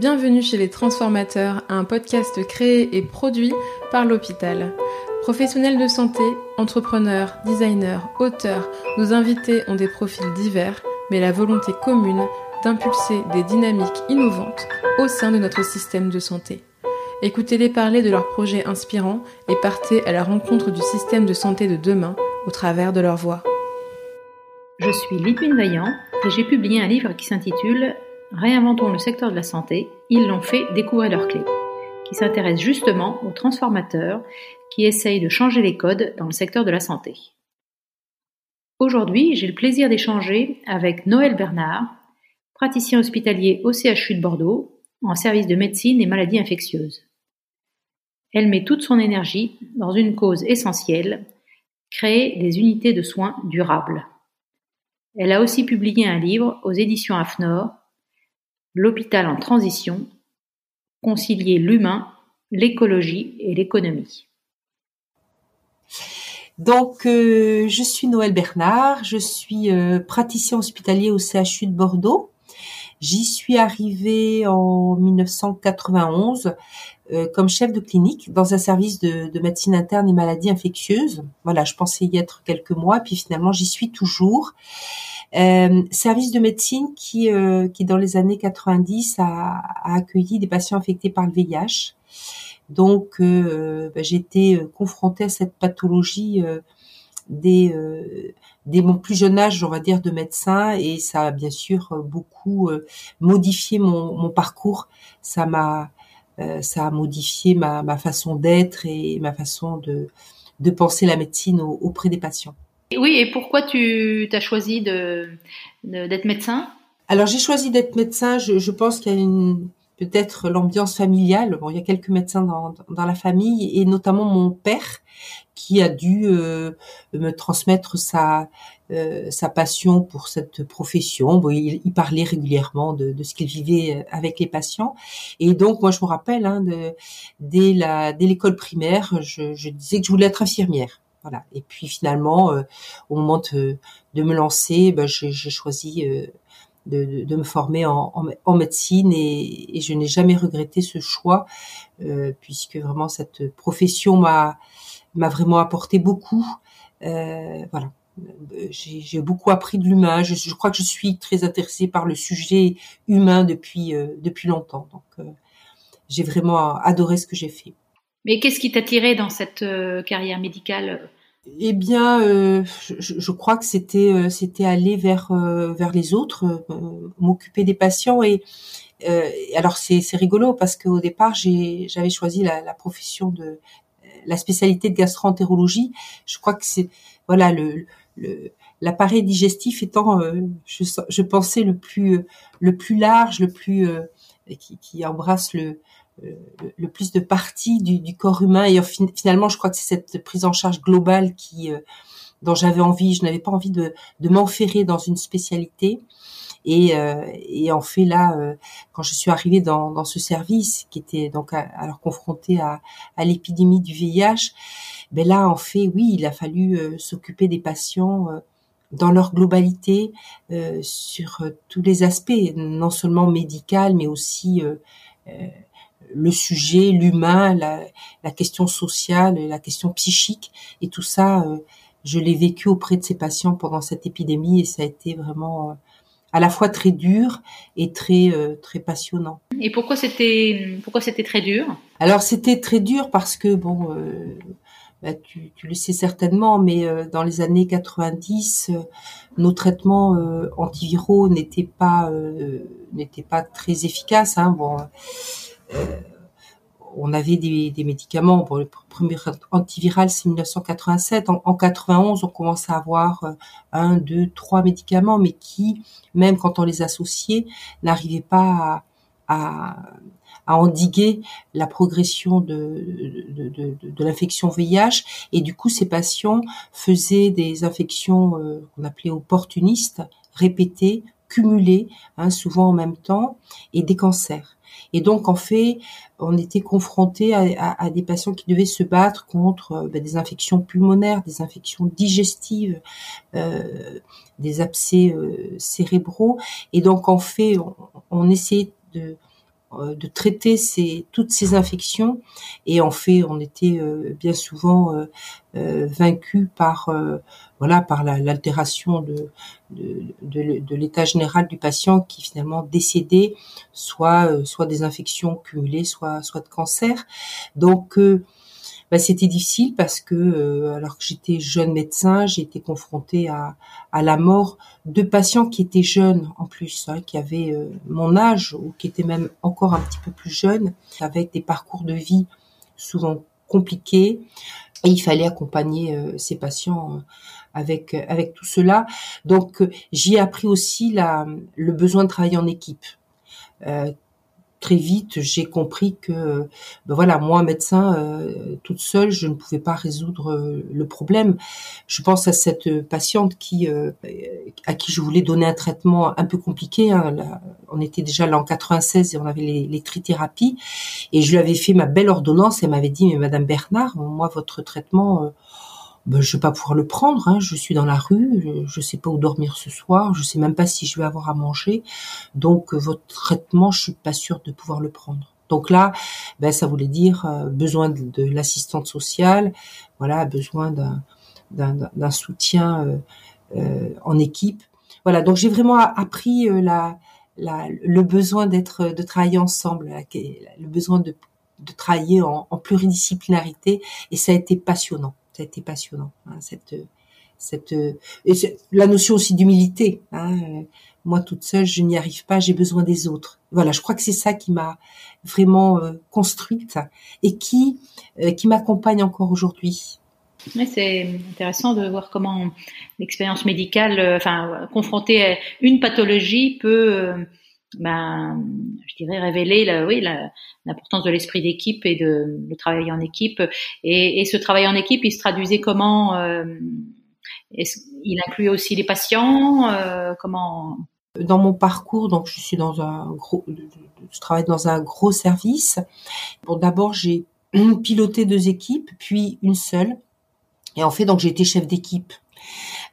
Bienvenue chez les Transformateurs, un podcast créé et produit par l'hôpital. Professionnels de santé, entrepreneurs, designers, auteurs, nos invités ont des profils divers, mais la volonté commune d'impulser des dynamiques innovantes au sein de notre système de santé. Écoutez-les parler de leurs projets inspirants et partez à la rencontre du système de santé de demain au travers de leur voix. Je suis Lidwin Vaillant et j'ai publié un livre qui s'intitule Réinventons le secteur de la santé, ils l'ont fait découvrir leurs clés, qui s'intéresse justement aux transformateurs qui essayent de changer les codes dans le secteur de la santé. Aujourd'hui, j'ai le plaisir d'échanger avec Noël Bernard, praticien hospitalier au CHU de Bordeaux, en service de médecine et maladies infectieuses. Elle met toute son énergie dans une cause essentielle, créer des unités de soins durables. Elle a aussi publié un livre aux éditions AFNOR L'hôpital en transition, concilier l'humain, l'écologie et l'économie. Donc, euh, je suis Noël Bernard, je suis euh, praticien hospitalier au CHU de Bordeaux. J'y suis arrivée en 1991 euh, comme chef de clinique dans un service de, de, médecine interne et maladies infectieuses. Voilà, je pensais y être quelques mois, puis finalement j'y suis toujours. Euh, service de médecine qui, euh, qui dans les années 90 a, a, accueilli des patients infectés par le VIH. Donc euh, bah, j'étais euh, confrontée à cette pathologie euh, dès, mon plus jeune âge, on va dire, de médecin, et ça a bien sûr beaucoup modifié mon, mon parcours. Ça m'a ça a modifié ma, ma façon d'être et ma façon de, de penser la médecine auprès des patients. Oui, et pourquoi tu as choisi de, d'être médecin? Alors j'ai choisi d'être médecin, je, je pense qu'il y a peut-être l'ambiance familiale. Bon, il y a quelques médecins dans, dans la famille et notamment mon père qui a dû euh, me transmettre sa euh, sa passion pour cette profession. Bon, il, il parlait régulièrement de, de ce qu'il vivait avec les patients. Et donc, moi, je me rappelle, hein, de, dès la dès l'école primaire, je, je disais que je voulais être infirmière. Voilà. Et puis finalement, euh, au moment de, de me lancer, ben, j'ai choisi euh, de, de, me former en, en, en médecine et, et, je n'ai jamais regretté ce choix euh, puisque vraiment cette profession m'a m'a vraiment apporté beaucoup. Euh, voilà. J'ai beaucoup appris de l'humain. Je, je, crois que je suis très intéressée par le sujet humain depuis euh, depuis longtemps. Donc j'ai vraiment adoré ce que j'ai fait. Mais qu'est-ce qui t'a tiré dans cette euh, carrière médicale? Eh bien, euh, je, je, crois que c'était euh, c'était aller vers euh, vers les autres, euh, m'occuper des patients et alors c'est c'est rigolo parce qu'au départ j'ai j'avais choisi la, la, profession de la spécialité de gastroentérologie. Je crois que c'est voilà le, le l'appareil digestif étant je, je pensais le plus le plus large, le plus qui, qui embrasse le le plus de parties du, du, corps humain. Et finalement je crois que c'est cette prise en charge globale qui euh, dont j'avais envie je n'avais pas envie de, de m'enferrer dans une spécialité. Et, euh, et en fait là euh, quand je suis arrivée dans, dans ce service qui était donc alors confronté à, à l'épidémie du VIH ben là en fait oui il a fallu euh, s'occuper des patients euh, dans leur globalité sur tous les aspects non seulement médical mais aussi le sujet, l'humain, la, la, question sociale, la question psychique, et tout ça, euh, je l'ai vécu auprès de ces patients pendant cette épidémie, et ça a été vraiment euh, à la fois très dur et très euh, très passionnant. Et pourquoi c'était pourquoi c'était très dur? Alors c'était très dur parce que bon. Bah, tu, tu, le sais certainement, mais dans les années 90, nos traitements antiviraux n'étaient pas n'étaient pas très efficaces. Hein. Bon, euh, on avait des, médicaments. Bon, le premier antiviral, c'est 1987. En, en, 91, on commence à avoir euh, un, deux, trois médicaments, mais qui, même quand on les associait, n'arrivaient pas à, endiguer la progression de l'infection VIH. Et du coup, ces patients faisaient des infections euh, qu'on appelait opportunistes, répétées, cumulées, hein, souvent en même temps, et des cancers. Et donc, en fait, on était confronté à, des patients qui devaient se battre contre euh, ben, des infections pulmonaires, des infections digestives, euh, des abcès euh, cérébraux. Et donc, en fait, on, on de de traiter ces, toutes ces infections. Et en fait, on était euh, bien souvent euh, euh vaincu par voilà par l'altération de, de, de, de l'état général du patient qui finalement décédait, soit soit des infections cumulées, soit soit de cancer. Donc bah, c'était difficile parce que euh, alors que j'étais jeune médecin, j'ai été confrontée à, à la mort de patients qui étaient jeunes en plus, hein, qui avaient euh, mon âge ou qui étaient même encore un petit peu plus jeunes, avec des parcours de vie souvent compliqués. Et il fallait accompagner euh, ces patients avec avec tout cela. Donc j'ai appris aussi la, le besoin de travailler en équipe. Très vite, j'ai compris que, ben voilà, moi, médecin, euh, toute seule, je ne pouvais pas résoudre euh, le problème. Je pense à cette patiente qui, euh, à qui je voulais donner un traitement un peu compliqué. Hein, on était déjà là en 96 et on avait les, trithérapies. Et je lui avais fait ma belle ordonnance. Elle m'avait dit, mais Madame Bernard, moi, votre traitement ben, je vais pas pouvoir le prendre. Hein. Je suis dans la rue, je, ne sais pas où dormir ce soir, je sais même pas si je vais avoir à manger. Donc euh, votre traitement, je suis pas sûre de pouvoir le prendre. Donc là, ben, ça voulait dire euh, besoin de, l'assistante sociale, voilà, besoin d'un soutien euh, euh, en équipe. Voilà, donc j'ai vraiment appris la, la, le besoin d'être, de travailler ensemble, le besoin de, de travailler en, en pluridisciplinarité, et ça a été passionnant ça a été passionnant. Hein, cette, cette, et la notion aussi d'humilité. Hein, moi toute seule, je n'y arrive pas, j'ai besoin des autres. Voilà, je crois que c'est ça qui m'a vraiment euh, construite et qui euh, qui m'accompagne encore aujourd'hui. c'est intéressant de voir comment l'expérience médicale, euh, enfin confrontée à une pathologie, peut ben, je dirais révéler la, oui, l'importance de l'esprit d'équipe et de le travail en équipe. Et, ce travail en équipe, il se traduisait comment euh, Il incluait aussi les patients euh, Comment Dans mon parcours, donc je suis dans un gros, je travaille dans un gros service. Bon, d'abord j'ai piloté deux équipes, puis une seule. Et en fait, donc j'ai été chef d'équipe.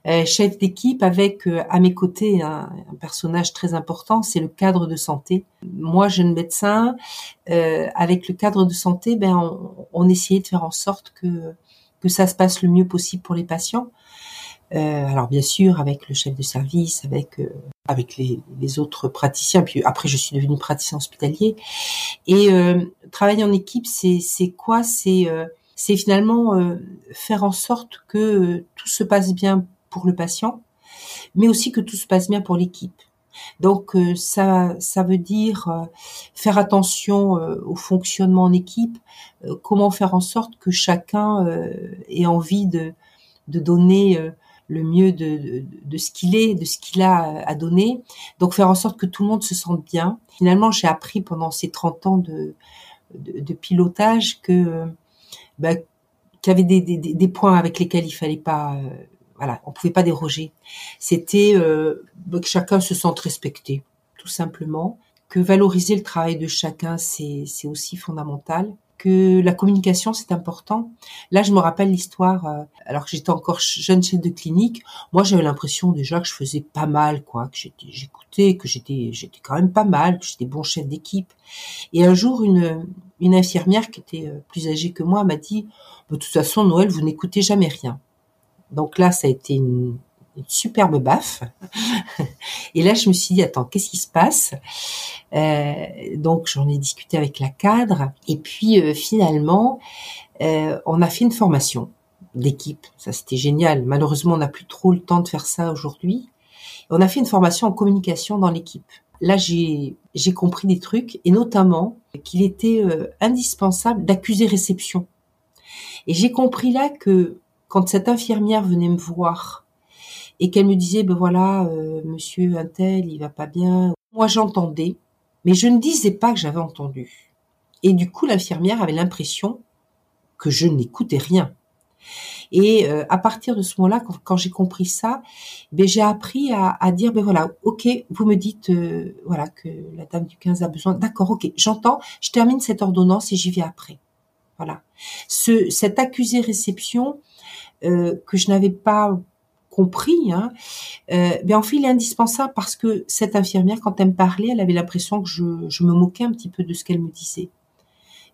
Euh, chef d'équipe avec euh, à mes côtés un, personnage très important, c'est le cadre de santé. Moi, jeune médecin, euh, avec le cadre de santé, ben on, on, essayait de faire en sorte que que ça se passe le mieux possible pour les patients. alors bien sûr avec le chef de service, avec avec les, les, autres praticiens. Puis après, je suis devenue praticien hospitalier. Et travailler en équipe, c'est c'est quoi? C'est c'est finalement faire en sorte que tout se passe bien pour le patient, mais aussi que tout se passe bien pour l'équipe. Donc euh, ça, ça veut dire euh, faire attention euh, au fonctionnement en équipe, comment faire en sorte que chacun ait envie de, donner le mieux de, ce qu'il est, de ce qu'il a à donner. Donc faire en sorte que tout le monde se sente bien. Finalement, j'ai appris pendant ces 30 ans de, pilotage que bah, qu'il y avait des, des, des, points avec lesquels il fallait pas voilà, on pouvait pas déroger. C'était euh, que chacun se sente respecté, tout simplement. Que valoriser le travail de chacun, c'est aussi fondamental. Que la communication, c'est important. Là, je me rappelle l'histoire, euh, alors que j'étais encore jeune chef de clinique. Moi, j'avais l'impression déjà que je faisais pas mal, quoi, que j'écoutais, que j'étais, j'étais quand même pas mal, que j'étais bon chef d'équipe. Et un jour, une, une infirmière qui était euh, plus âgée que moi m'a dit, de toute façon, Noël, vous n'écoutez jamais rien. Donc là, ça a été une, superbe baffe. Et là, je me suis dit, attends, qu'est-ce qui se passe? Euh, Donc, j'en ai discuté avec la cadre. Et puis, euh, finalement, euh, on a fait une formation d'équipe. Ça, c'était génial. Malheureusement, on n'a plus trop le temps de faire ça aujourd'hui. On a fait une formation en communication dans l'équipe. Là, j'ai j'ai compris des trucs, et notamment qu'il était indispensable d'accuser réception. Et j'ai compris là que quand cette infirmière venait me voir et qu'elle me disait ben voilà euh, monsieur untel il va pas bien. Moi j'entendais mais je ne disais pas que j'avais entendu. Et du coup l'infirmière avait l'impression que je n'écoutais rien. Et euh, à partir de ce moment-là quand, j'ai compris ça ben j'ai appris à, à, dire ben voilà ok vous me dites euh, voilà que la dame du 15 a besoin. D'accord ok j'entends je termine cette ordonnance et j'y vais après. Voilà. Ce cet accusé réception que je n'avais pas compris, hein, euh, ben en fait il est indispensable parce que cette infirmière, quand elle me parlait, elle avait l'impression que je, je me moquais un petit peu de ce qu'elle me disait.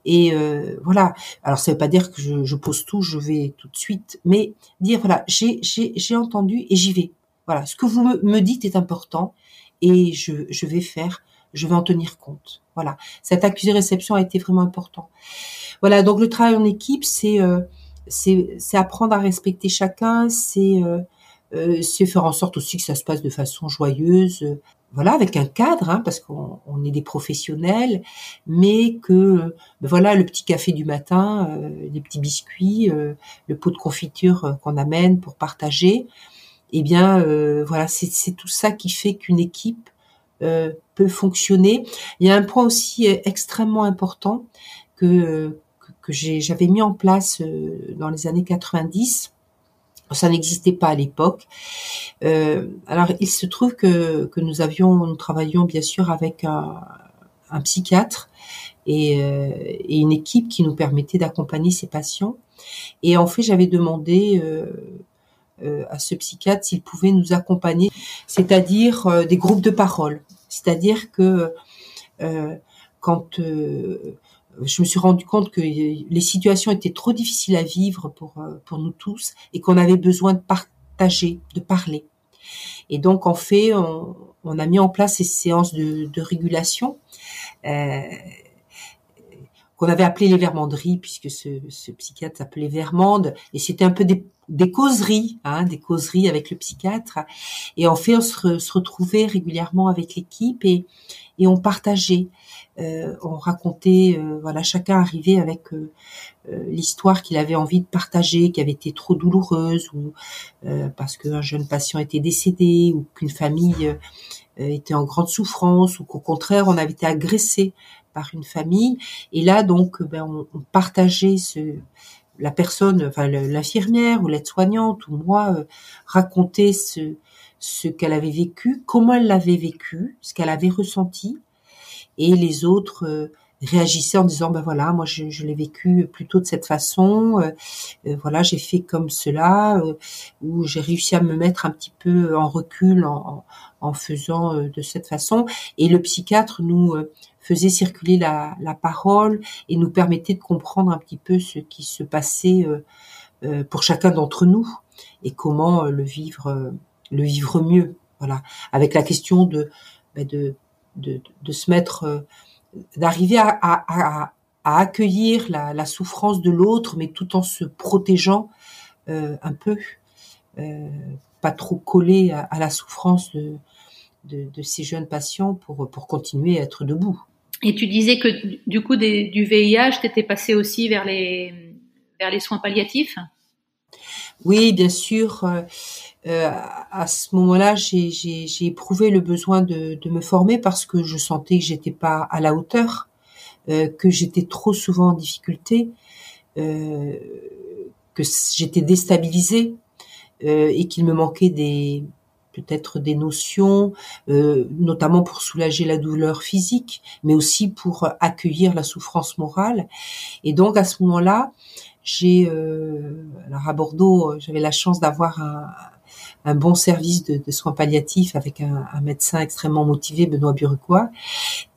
Et euh, voilà. Alors ça veut pas dire que je, je, pose tout, je vais tout de suite, mais dire voilà, j'ai entendu et j'y vais. Voilà, ce que vous me, dites est important et je, je vais faire, je vais en tenir compte. Voilà, cette accusé réception a été vraiment important. Voilà, donc le travail en équipe, c'est euh, c'est apprendre à respecter chacun, c'est euh, euh, c'est faire en sorte aussi que ça se passe de façon joyeuse, voilà, avec un cadre, hein, parce qu'on est des professionnels, mais que ben voilà, le petit café du matin, euh, les petits biscuits, euh, le pot de confiture euh, qu'on amène pour partager, eh bien, euh, voilà, c'est tout ça qui fait qu'une équipe peut fonctionner. Il y a un point aussi extrêmement important que que j'avais mis en place dans les années 90 ça n'existait pas à l'époque. Euh, alors, il se trouve que, que nous avions, nous travaillions bien sûr avec un, un psychiatre et, euh, et, une équipe qui nous permettait d'accompagner ces patients. Et en fait, j'avais demandé euh, euh à ce psychiatre s'il pouvait nous accompagner, c'est-à-dire euh, des groupes de parole. C'est-à-dire que euh, quand je me suis rendu compte que les situations étaient trop difficiles à vivre pour euh, pour nous tous et qu'on avait besoin de partager, de parler. Et donc en fait, on, on a mis en place ces séances de, de régulation euh, qu'on avait appelé les vermanderies puisque ce, ce psychiatre s'appelait Vermande et c'était un peu des, des causeries, hein, des causeries avec le psychiatre. Et en fait, on se, se retrouvait régulièrement avec l'équipe et et on partageait euh, on racontait, euh, voilà, chacun arrivait avec euh, l'histoire qu'il avait envie de partager, qui avait été trop douloureuse, ou parce qu'un jeune patient était décédé, ou qu'une famille était en grande souffrance, ou qu'au contraire on avait été agressé par une famille. Et là donc, ben, on, on partageait ce, la personne, enfin l'infirmière ou l'aide-soignante ou moi racontait ce, ce qu'elle avait vécu, comment elle l'avait vécu, ce qu'elle avait ressenti, et les autres euh, réagissaient en disant ben voilà moi je, je l'ai vécu plutôt de cette façon euh, euh, voilà j'ai fait comme cela ou j'ai réussi à me mettre un petit peu en recul en, en faisant de cette façon. Et le psychiatre nous faisait circuler la, la, parole et nous permettait de comprendre un petit peu ce qui se passait pour chacun d'entre nous et comment le vivre le vivre mieux voilà avec la question de ben de de, se mettre, euh, d'arriver à, à, accueillir la, souffrance de l'autre, mais tout en se protégeant euh, un peu, euh, pas trop collé à, la souffrance de, de, ces jeunes patients pour, pour continuer à être debout. Et tu disais que du coup du VIH, tu étais passé aussi vers les, vers les soins palliatifs? Oui, bien sûr. Euh, à ce moment-là, j'ai éprouvé le besoin de, me former parce que je sentais que j'étais pas à la hauteur, euh, que j'étais trop souvent en difficulté, euh, que j'étais déstabilisée euh, et qu'il me manquait des peut-être des notions, euh, notamment pour soulager la douleur physique, mais aussi pour accueillir la souffrance morale. Et donc à ce moment-là, j'ai alors à Bordeaux, j'avais la chance d'avoir un, un bon service de, de soins palliatifs avec un, un, médecin extrêmement motivé, Benoît Burequois.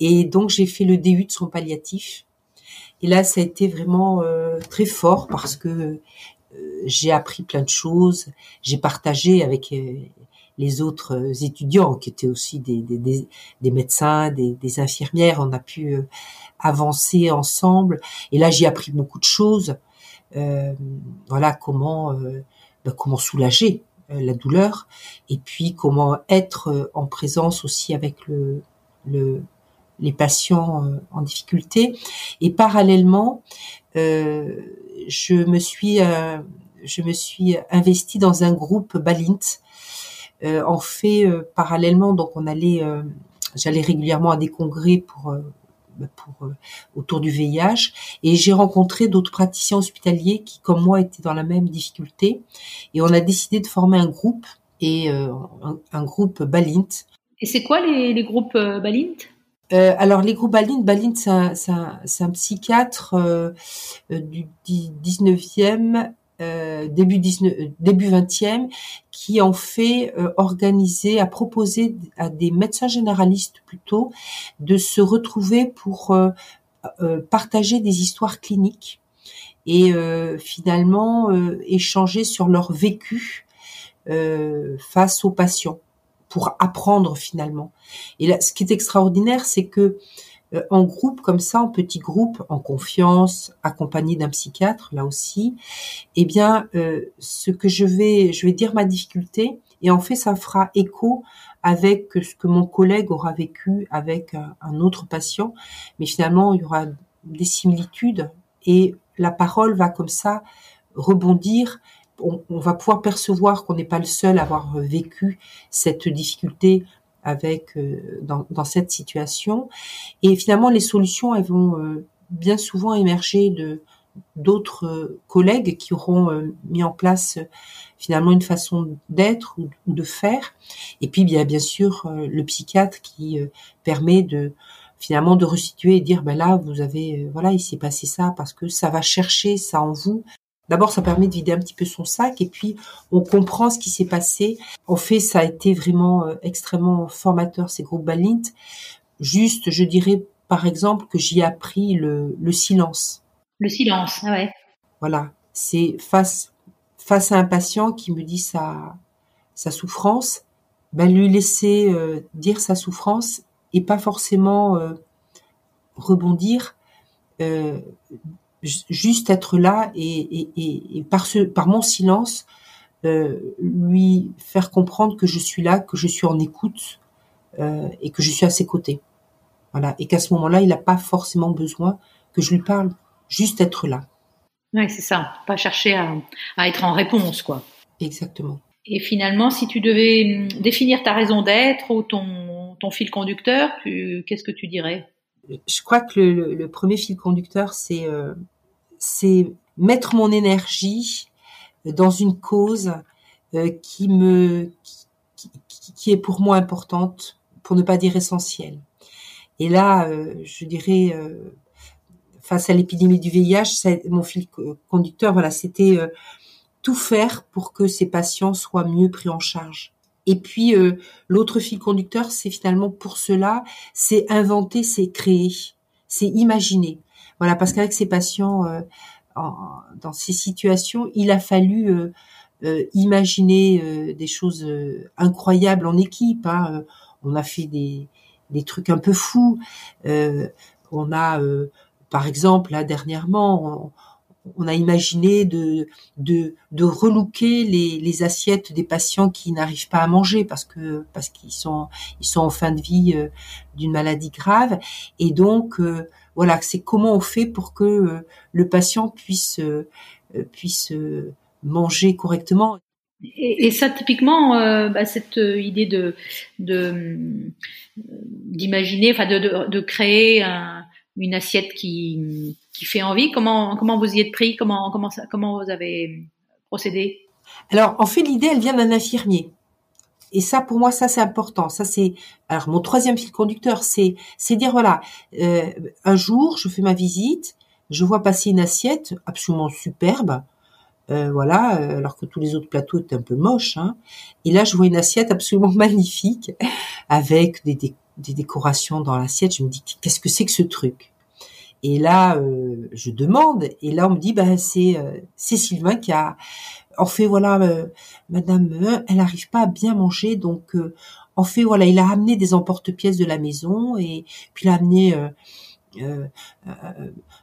Et donc j'ai fait le DU de soins palliatifs. Et là, ça a été vraiment euh, très fort parce que euh, j'ai appris plein de choses. J'ai partagé avec euh, les autres étudiants qui étaient aussi des, des, des, médecins, des, des, infirmières. On a pu avancer ensemble. Et là, j'ai appris beaucoup de choses. Voilà comment ben, comment soulager euh, la douleur, et puis comment être euh, en présence aussi avec le, le les patients euh, en difficulté. Et parallèlement, euh, je me suis euh, je me suis investie dans un groupe Balint. Euh, en fait, parallèlement, donc on allait, j'allais régulièrement à des congrès pour bah, pour, euh, autour du VIH. Et j'ai rencontré d'autres praticiens hospitaliers qui, comme moi, étaient dans la même difficulté. Et on a décidé de former un groupe et euh, un, groupe Balint. Et c'est quoi les, les groupes euh, Balint? Euh, alors les groupes Balint, Balint c'est un, un, un, psychiatre euh, du 19e euh, début 19, début 20e, qui ont fait euh, organiser, a proposé à des médecins généralistes plutôt de se retrouver pour euh, partager des histoires cliniques et finalement échanger sur leur vécu face aux patients pour apprendre finalement. Et là, ce qui est extraordinaire, c'est que euh, en groupe comme ça, en petit groupe, en confiance, accompagné d'un psychiatre, là aussi, eh bien, euh, ce que je vais, je vais dire ma difficulté, et en fait, ça fera écho avec ce que mon collègue aura vécu avec un autre patient, mais finalement, il y aura des similitudes et la parole va comme ça rebondir. On, on va pouvoir percevoir qu'on n'est pas le seul à avoir vécu cette difficulté avec euh, dans, dans, cette situation. Et finalement, les solutions, elles vont euh, bien souvent émerger de d'autres euh, collègues qui auront mis en place finalement une façon d'être ou de faire. Et puis bien bien sûr le psychiatre qui permet de finalement de restituer et dire ben là vous avez voilà il s'est passé ça parce que ça va chercher ça en vous D'abord, ça permet de vider un petit peu son sac et puis on comprend ce qui s'est passé. En fait, ça a été vraiment euh, extrêmement formateur ces groupes Balint. Juste, je dirais par exemple que j'y ai appris le, le silence. Le silence, ah ouais. Voilà, c'est face face à un patient qui me dit sa sa souffrance, ben lui laisser euh, dire sa souffrance et pas forcément euh, rebondir. Euh, juste être là et, et, et, par ce par mon silence euh, lui faire comprendre que je suis là, que je suis en écoute euh, et que je suis à ses côtés. Voilà, et qu'à ce moment-là, il n'a pas forcément besoin que je lui parle, juste être là. Oui, c'est ça, pas chercher à, à, être en réponse, quoi. Exactement. Et finalement, si tu devais hum, définir ta raison d'être ou ton, ton fil conducteur, qu'est-ce que tu dirais? Je crois que le, premier fil conducteur, c'est euh, c'est mettre mon énergie dans une cause euh, qui est pour moi importante, pour ne pas dire essentielle. Et là, euh, je dirais face à l'épidémie du VIH, mon fil conducteur, voilà, c'était tout faire pour que ces patients soient mieux pris en charge. Et puis l'autre fil conducteur, c'est finalement pour cela, c'est inventer, c'est créer, c'est imaginer. Voilà, parce qu'avec ces patients, euh, dans ces situations, il a fallu euh, euh, imaginer des choses incroyables en équipe. Hein. On a fait des, des trucs un peu fous. on a, par exemple, là dernièrement, on a imaginé de de, de relooker les, les assiettes des patients qui n'arrivent pas à manger parce que parce qu'ils sont ils sont en fin de vie euh, d'une maladie grave. Et donc euh, voilà c'est comment on fait pour que euh, le patient puisse puisse manger correctement. Et, ça, typiquement, bah, cette idée de d'imaginer, enfin de, de, de, créer un, une assiette qui, qui fait envie. Comment, vous y êtes pris? Comment, vous avez procédé? Alors, en fait, l'idée, elle vient d'un infirmier. Et ça, pour moi, ça c'est important. Ça c'est alors mon troisième fil conducteur, c'est c'est dire voilà, euh, un jour, je fais ma visite, je vois passer une assiette absolument superbe, euh, voilà, euh, alors que tous les autres plateaux étaient un peu moches. Hein. Et là, je vois une assiette absolument magnifique avec des décorations dans l'assiette. Je me dis qu'est-ce que c'est que ce truc? Et là, euh, je demande et là on me dit bah c'est euh, Sylvain qui a en fait voilà euh, Madame elle n'arrive pas à bien manger donc en fait voilà il a amené des emporte-pièces de la maison et puis il a amené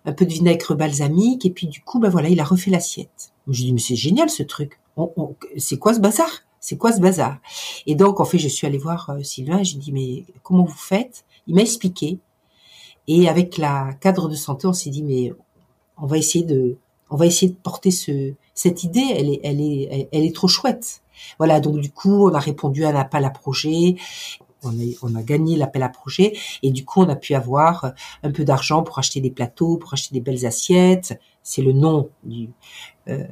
un peu de vinaigre balsamique et puis du coup bah voilà il a refait l'assiette. Je dis mais c'est génial ce truc. c'est quoi ce bazar? C'est quoi ce bazar? Et donc, en fait, je suis allée voir euh, Sylvain et j'ai dit, mais comment vous faites? Il m'a expliqué. Et avec la cadre de santé, on s'est dit, mais on va essayer de, on va essayer de porter ce, cette idée. Elle est, elle est, elle est trop chouette. Voilà. Donc du coup, on a répondu à un appel à projet. On a, on a gagné l'appel à projet et du coup, on a pu avoir un peu d'argent pour acheter des plateaux, pour acheter des belles assiettes. C'est le nom du, euh,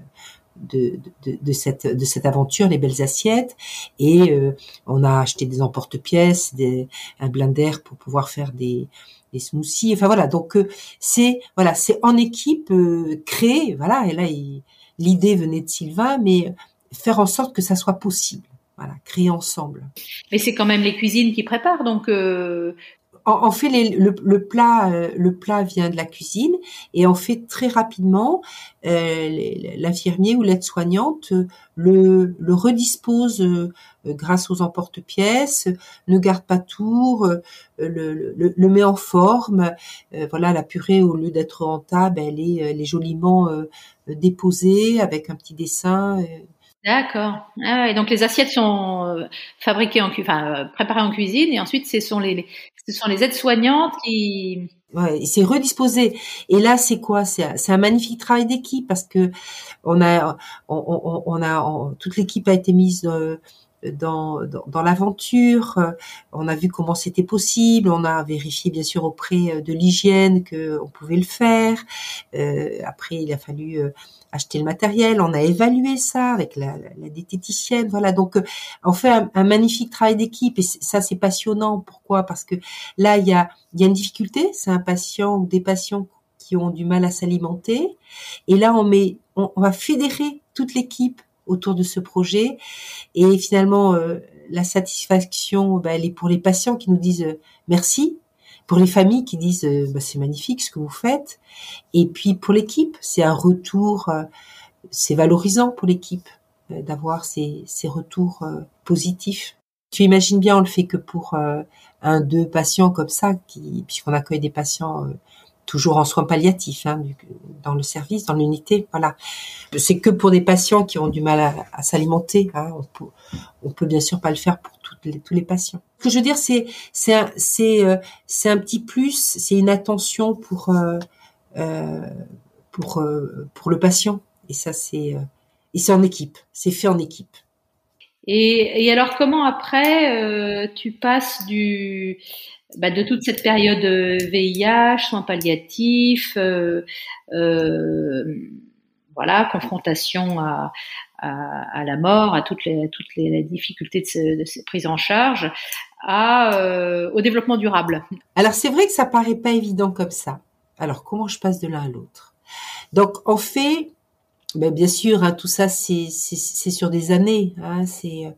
de, de, de, cette, de cette aventure, les belles assiettes. Et euh, on a acheté des emporte-pièces, des, un blender pour pouvoir faire des, des smoothies. Enfin voilà, donc euh, c'est voilà, c'est en équipe euh, créé. Voilà, et là l'idée venait de Sylvain, mais faire en sorte que ça soit possible. Voilà, créer ensemble. Mais c'est quand même les cuisines qui préparent, donc euh, en, fait, le, plat, euh, le plat vient de la cuisine et en fait très rapidement, euh, l'infirmier ou l'aide-soignante le, le redispose euh, grâce aux emporte-pièces, ne garde pas tour, le, met en forme. voilà, la purée au lieu d'être en table, elle est joliment déposée avec un petit dessin. D'accord. Ah donc les assiettes sont fabriquées en, enfin préparées en cuisine et ensuite ce sont les, ce sont les aides-soignantes qui. Ouais, c'est redisposé. Et là, c'est quoi? C'est un magnifique travail d'équipe parce que on a, on, on, a, toute l'équipe a été mise euh, dans, dans, dans l'aventure. On a vu comment c'était possible. On a vérifié bien sûr auprès euh, de l'hygiène que on pouvait le faire. Euh, après, il a fallu euh, acheter le matériel, on a évalué ça avec la, la, diététicienne, voilà. Donc, euh, on fait un, magnifique travail d'équipe et ça c'est passionnant. Pourquoi? Parce que là il y a, y a une difficulté. C'est un patient ou des patients qui ont du mal à s'alimenter et là on met, on, va fédérer toute l'équipe autour de ce projet. Et finalement euh, la satisfaction, ben, elle est pour les patients qui nous disent euh, merci. Pour les familles qui disent euh, bah, c'est magnifique ce que vous faites, et puis pour l'équipe, c'est un retour, euh, c'est valorisant pour l'équipe d'avoir ces, ces retours positifs. Tu imagines bien, on le fait que pour un, deux patients comme ça, qui, puisqu'on accueille des patients toujours en soins palliatifs hein, dans le service, dans l'unité. Voilà, c'est que pour des patients qui ont du mal à, s'alimenter. Hein. on, peut, on peut bien sûr pas le faire pour toutes les, tous les patients. Ce que je veux dire, c'est c'est c'est euh, c'est un petit plus, c'est une attention pour euh, euh, pour pour le patient. Et ça, c'est et c'est en équipe. C'est fait en équipe. Et, et alors, comment après tu passes du bah, de toute cette période VIH, soins palliatifs, euh, euh, voilà, confrontation à, à, la mort, à toutes les, toutes les difficultés de, cette prise en charge, à, euh, au développement durable. Alors c'est vrai que ça paraît pas évident comme ça. Alors comment je passe de l'un à l'autre? Donc en fait, ben, bien sûr, hein, tout ça c'est sur des années. Hein, c'est euh,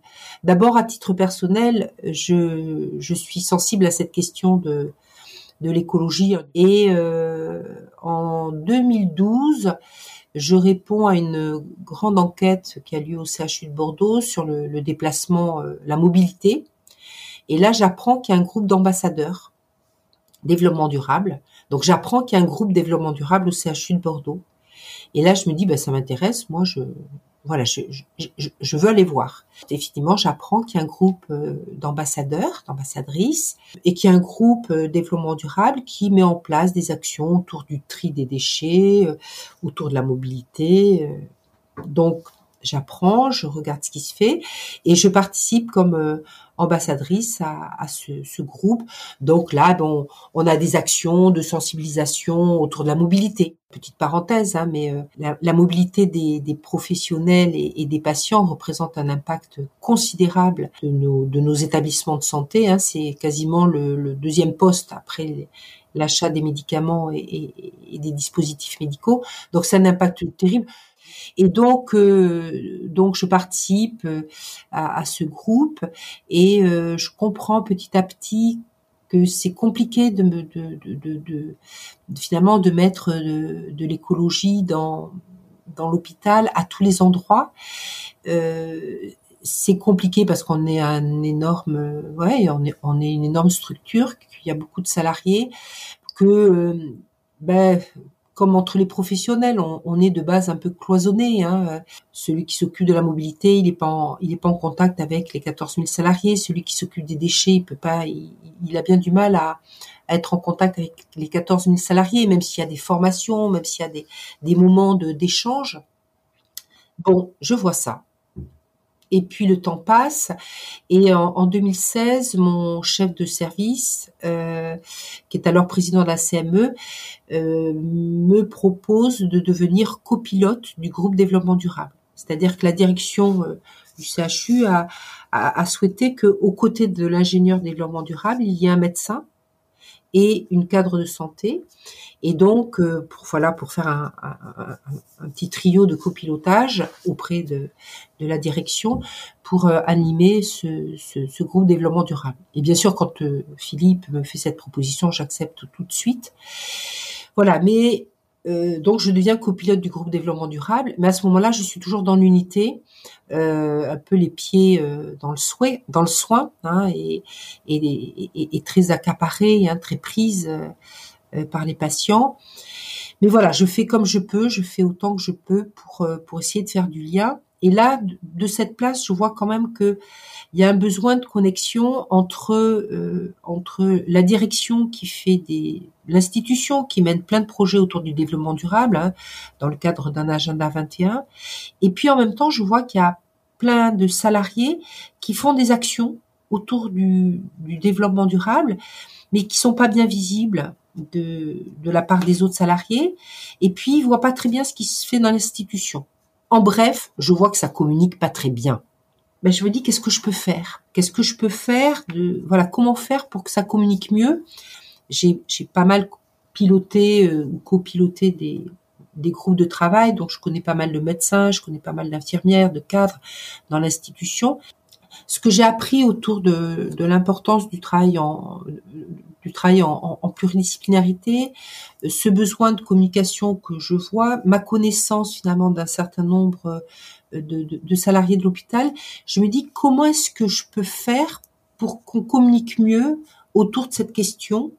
d'abord à titre personnel, je, je suis sensible à cette question de de l'écologie et euh, en 2012, je réponds à une grande enquête qui a lieu au CHU de Bordeaux sur le, le déplacement, euh, la mobilité. Et là, j'apprends qu'il y a un groupe d'ambassadeurs développement durable. Donc j'apprends qu'il y a un groupe développement durable au CHU de Bordeaux et là, je me dis, bah, ça m'intéresse. Moi, je, voilà, je, je, je, veux aller voir. Effectivement, j'apprends qu'il y a un groupe euh, d'ambassadeurs, d'ambassadrices, et qu'il y a un groupe euh, développement durable qui met en place des actions autour du tri des déchets, euh, autour de la mobilité. Donc, j'apprends, je regarde ce qui se fait, et je participe comme ambassadrice à, à ce, ce, groupe. Donc là, bon, on a des actions de sensibilisation autour de la mobilité. Petite parenthèse, hein, mais euh, la, la, mobilité des, des professionnels et, et, des patients représente un impact considérable de nos, de nos établissements de santé. Hein, C'est quasiment le, le, deuxième poste après l'achat des médicaments et, et, et des dispositifs médicaux. Donc c'est un impact terrible. Et donc, euh, donc je participe euh, à, à, ce groupe et euh, je comprends petit à petit que c'est compliqué de, me, de, de, de, finalement de mettre de, de l'écologie dans dans l'hôpital à tous les endroits. Euh, c'est compliqué parce qu'on est un énorme, ouais, on est, on est une énorme structure, qu'il y a beaucoup de salariés, que ben, comme entre les professionnels, on, est de base un peu cloisonné. Hein. Celui qui s'occupe de la mobilité, il n'est pas, en, contact avec les 14 000 salariés. Celui qui s'occupe des déchets, il peut pas, il, a bien du mal à, être en contact avec les 14 000 salariés, même s'il y a des formations, même s'il y a des, des moments de d'échange. Bon, je vois ça. Et puis le temps passe. Et en, 2016, mon chef de service, euh, qui est alors président de la CME, euh, me propose de devenir copilote du groupe développement durable. C'est-à-dire que la direction euh, du CHU a, a, a souhaité qu'aux côtés de l'ingénieur développement durable, il y ait un médecin et une cadre de santé. Et donc, euh, pour, voilà, pour faire un, petit trio de copilotage auprès de, la direction pour euh, animer ce, ce, groupe développement durable. Et bien sûr, quand euh, Philippe me fait cette proposition, j'accepte tout de suite. Voilà, mais donc je deviens copilote du groupe développement durable, mais à ce moment-là, je suis toujours dans l'unité, un peu les pieds dans le souhait, dans le soin, hein, et, et, et, très accaparée, hein, très prise euh, par les patients. Mais voilà, je fais comme je peux, je fais autant que je peux pour euh, pour essayer de faire du lien. Et là, de cette place, je vois quand même que il y a un besoin de connexion entre euh, entre la direction qui fait des l'institution qui mène plein de projets autour du développement durable hein, dans le cadre d'un agenda 21 et puis en même temps je vois qu'il y a plein de salariés qui font des actions autour du, du développement durable mais qui sont pas bien visibles de, de la part des autres salariés, et puis ils voient pas très bien ce qui se fait dans l'institution. En bref, je vois que ça communique pas très bien. Ben, je me dis qu'est-ce que je peux faire? Qu'est-ce que je peux faire de voilà comment faire pour que ça communique mieux? J'ai pas mal piloté euh, ou copiloté des des groupes de travail, donc je connais pas mal de médecins, je connais pas mal d'infirmières, de cadres dans l'institution. Ce que j'ai appris autour de, de l'importance du travail en du travail en, en, pluridisciplinarité, euh, ce besoin de communication que je vois, ma connaissance finalement d'un certain nombre euh, de, de, de salariés de l'hôpital, je me dis comment est-ce que je peux faire pour qu'on communique mieux autour de cette question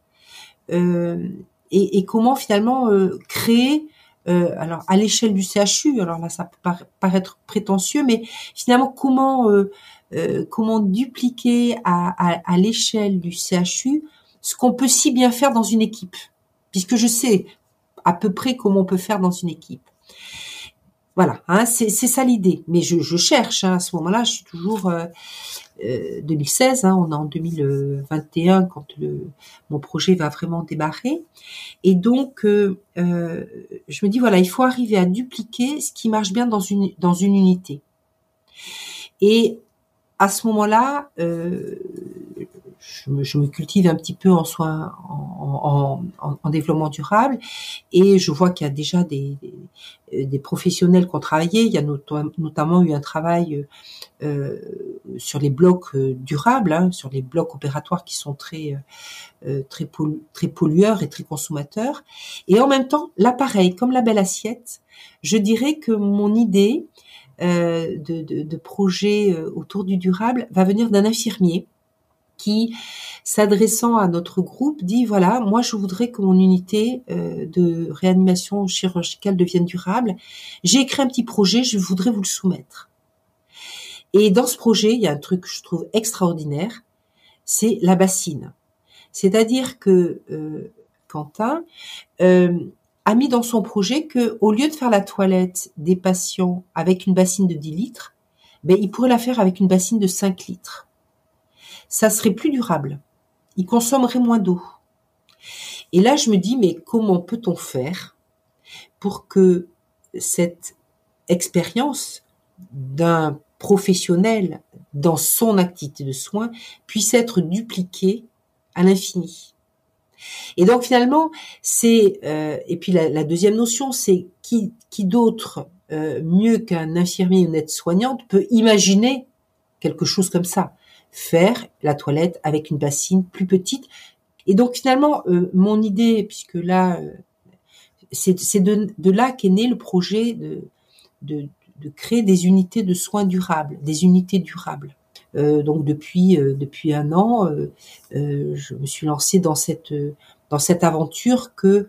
euh, et, et, comment finalement euh, créer euh, alors à l'échelle du CHU, alors là ça peut paraître prétentieux, mais finalement comment euh, comment dupliquer à, à, à l'échelle du CHU ce qu'on peut si bien faire dans une équipe, puisque je sais à peu près comment on peut faire dans une équipe. Voilà, hein, c'est ça l'idée. Mais je, cherche hein, à ce moment-là, je suis toujours euh, 2016, euh, hein, on est en 2021 quand mon projet va vraiment démarrer. Et donc, euh, euh, je me dis voilà, il faut arriver à dupliquer ce qui marche bien dans une dans une unité. Et à ce moment-là, je me, je me, cultive un petit peu en soins, en, en, en, développement durable, et je vois qu'il y a déjà des, des, des, professionnels qui ont travaillé. Il y a notamment eu un travail euh, sur les blocs euh, durables, hein, sur les blocs opératoires qui sont très euh, très, très pollueurs et très consommateurs. Et en même temps, l'appareil, comme la belle assiette, je dirais que mon idée euh, de, de, de, projet autour du durable va venir d'un infirmier qui, s'adressant à notre groupe, dit voilà, moi je voudrais que mon unité euh, de réanimation chirurgicale devienne durable. J'ai écrit un petit projet, je voudrais vous le soumettre. Et dans ce projet, il y a un truc que je trouve extraordinaire, c'est la bassine. C'est-à-dire que euh, Quentin euh, a mis dans son projet que au lieu de faire la toilette des patients avec une bassine de 10 litres, ben, il pourrait la faire avec une bassine de 5 litres ça serait plus durable. Il consommerait moins d'eau. Et là, je me dis, mais comment peut-on faire pour que cette expérience d'un professionnel dans son activité de soins puisse être dupliquée à l'infini? Et donc finalement, c'est euh, et puis la, deuxième notion, c'est qui, qui d'autre euh, mieux qu'un infirmier ou une aide-soignante peut imaginer quelque chose comme ça? Faire la toilette avec une bassine plus petite. Et donc finalement, euh, mon idée, puisque là, euh, c'est de, de, là qu'est né le projet de, de, de, créer des unités de soins durables, des unités durables. Euh, donc depuis depuis un an, je me suis lancée dans cette dans cette aventure que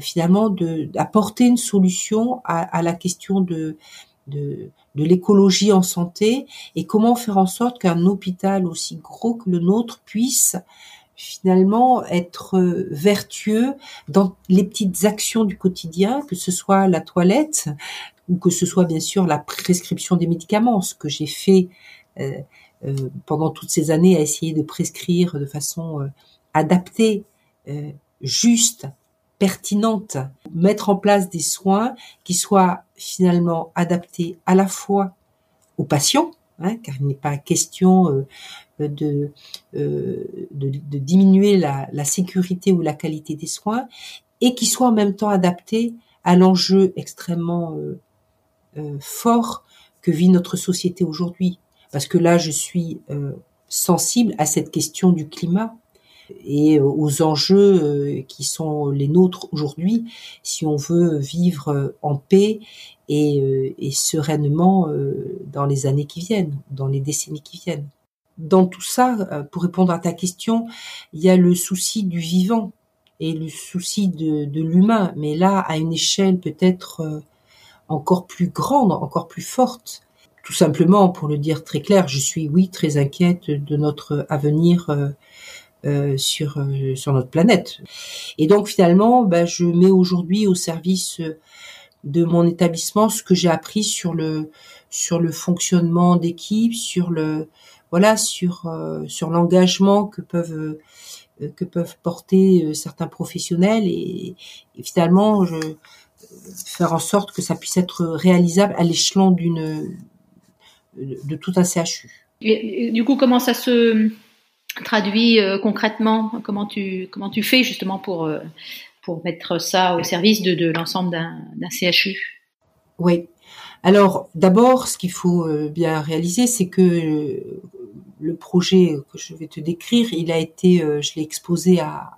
finalement d'apporter une solution à, à la question de de, de l'écologie en santé et comment faire en sorte qu'un hôpital aussi gros que le nôtre puisse finalement être vertueux dans les petites actions du quotidien, que ce soit la toilette ou que ce soit bien sûr la prescription des médicaments, ce que j'ai fait euh, euh, pendant toutes ces années à essayer de prescrire de façon euh, adaptée, juste, pertinente, mettre en place des soins qui soient finalement adaptés à la fois aux patients, hein, car il n'est pas question euh, de, euh, de, diminuer la, sécurité ou la qualité des soins, et qui soit en même temps adapté à l'enjeu extrêmement euh, fort que vit notre société aujourd'hui. Parce que là, je suis sensible à cette question du climat et aux enjeux euh, qui sont les nôtres aujourd'hui si on veut vivre euh, en paix et, euh, et, sereinement dans les années qui viennent, dans les décennies qui viennent. Dans tout ça, pour répondre à ta question, il y a le souci du vivant et le souci de, de l'humain, mais là à une échelle peut-être encore plus grande, encore plus forte. Tout simplement, pour le dire très clair, je suis oui très inquiète de notre avenir euh, sur euh, sur notre planète. Et donc finalement, ben, je mets aujourd'hui au service de mon établissement ce que j'ai appris sur le sur le fonctionnement d'équipe, sur le voilà sur euh, sur l'engagement que peuvent que peuvent porter certains professionnels et, et, finalement je faire en sorte que ça puisse être réalisable à l'échelon d'une de tout un CHU. Et, du coup, comment ça se traduit euh, concrètement comment tu comment tu fais justement pour euh, mettre ça au service de, l'ensemble d'un CHU Oui. Alors d'abord, ce qu'il faut euh, bien réaliser, c'est que le projet que je vais te décrire, il a été, je l'ai exposé à,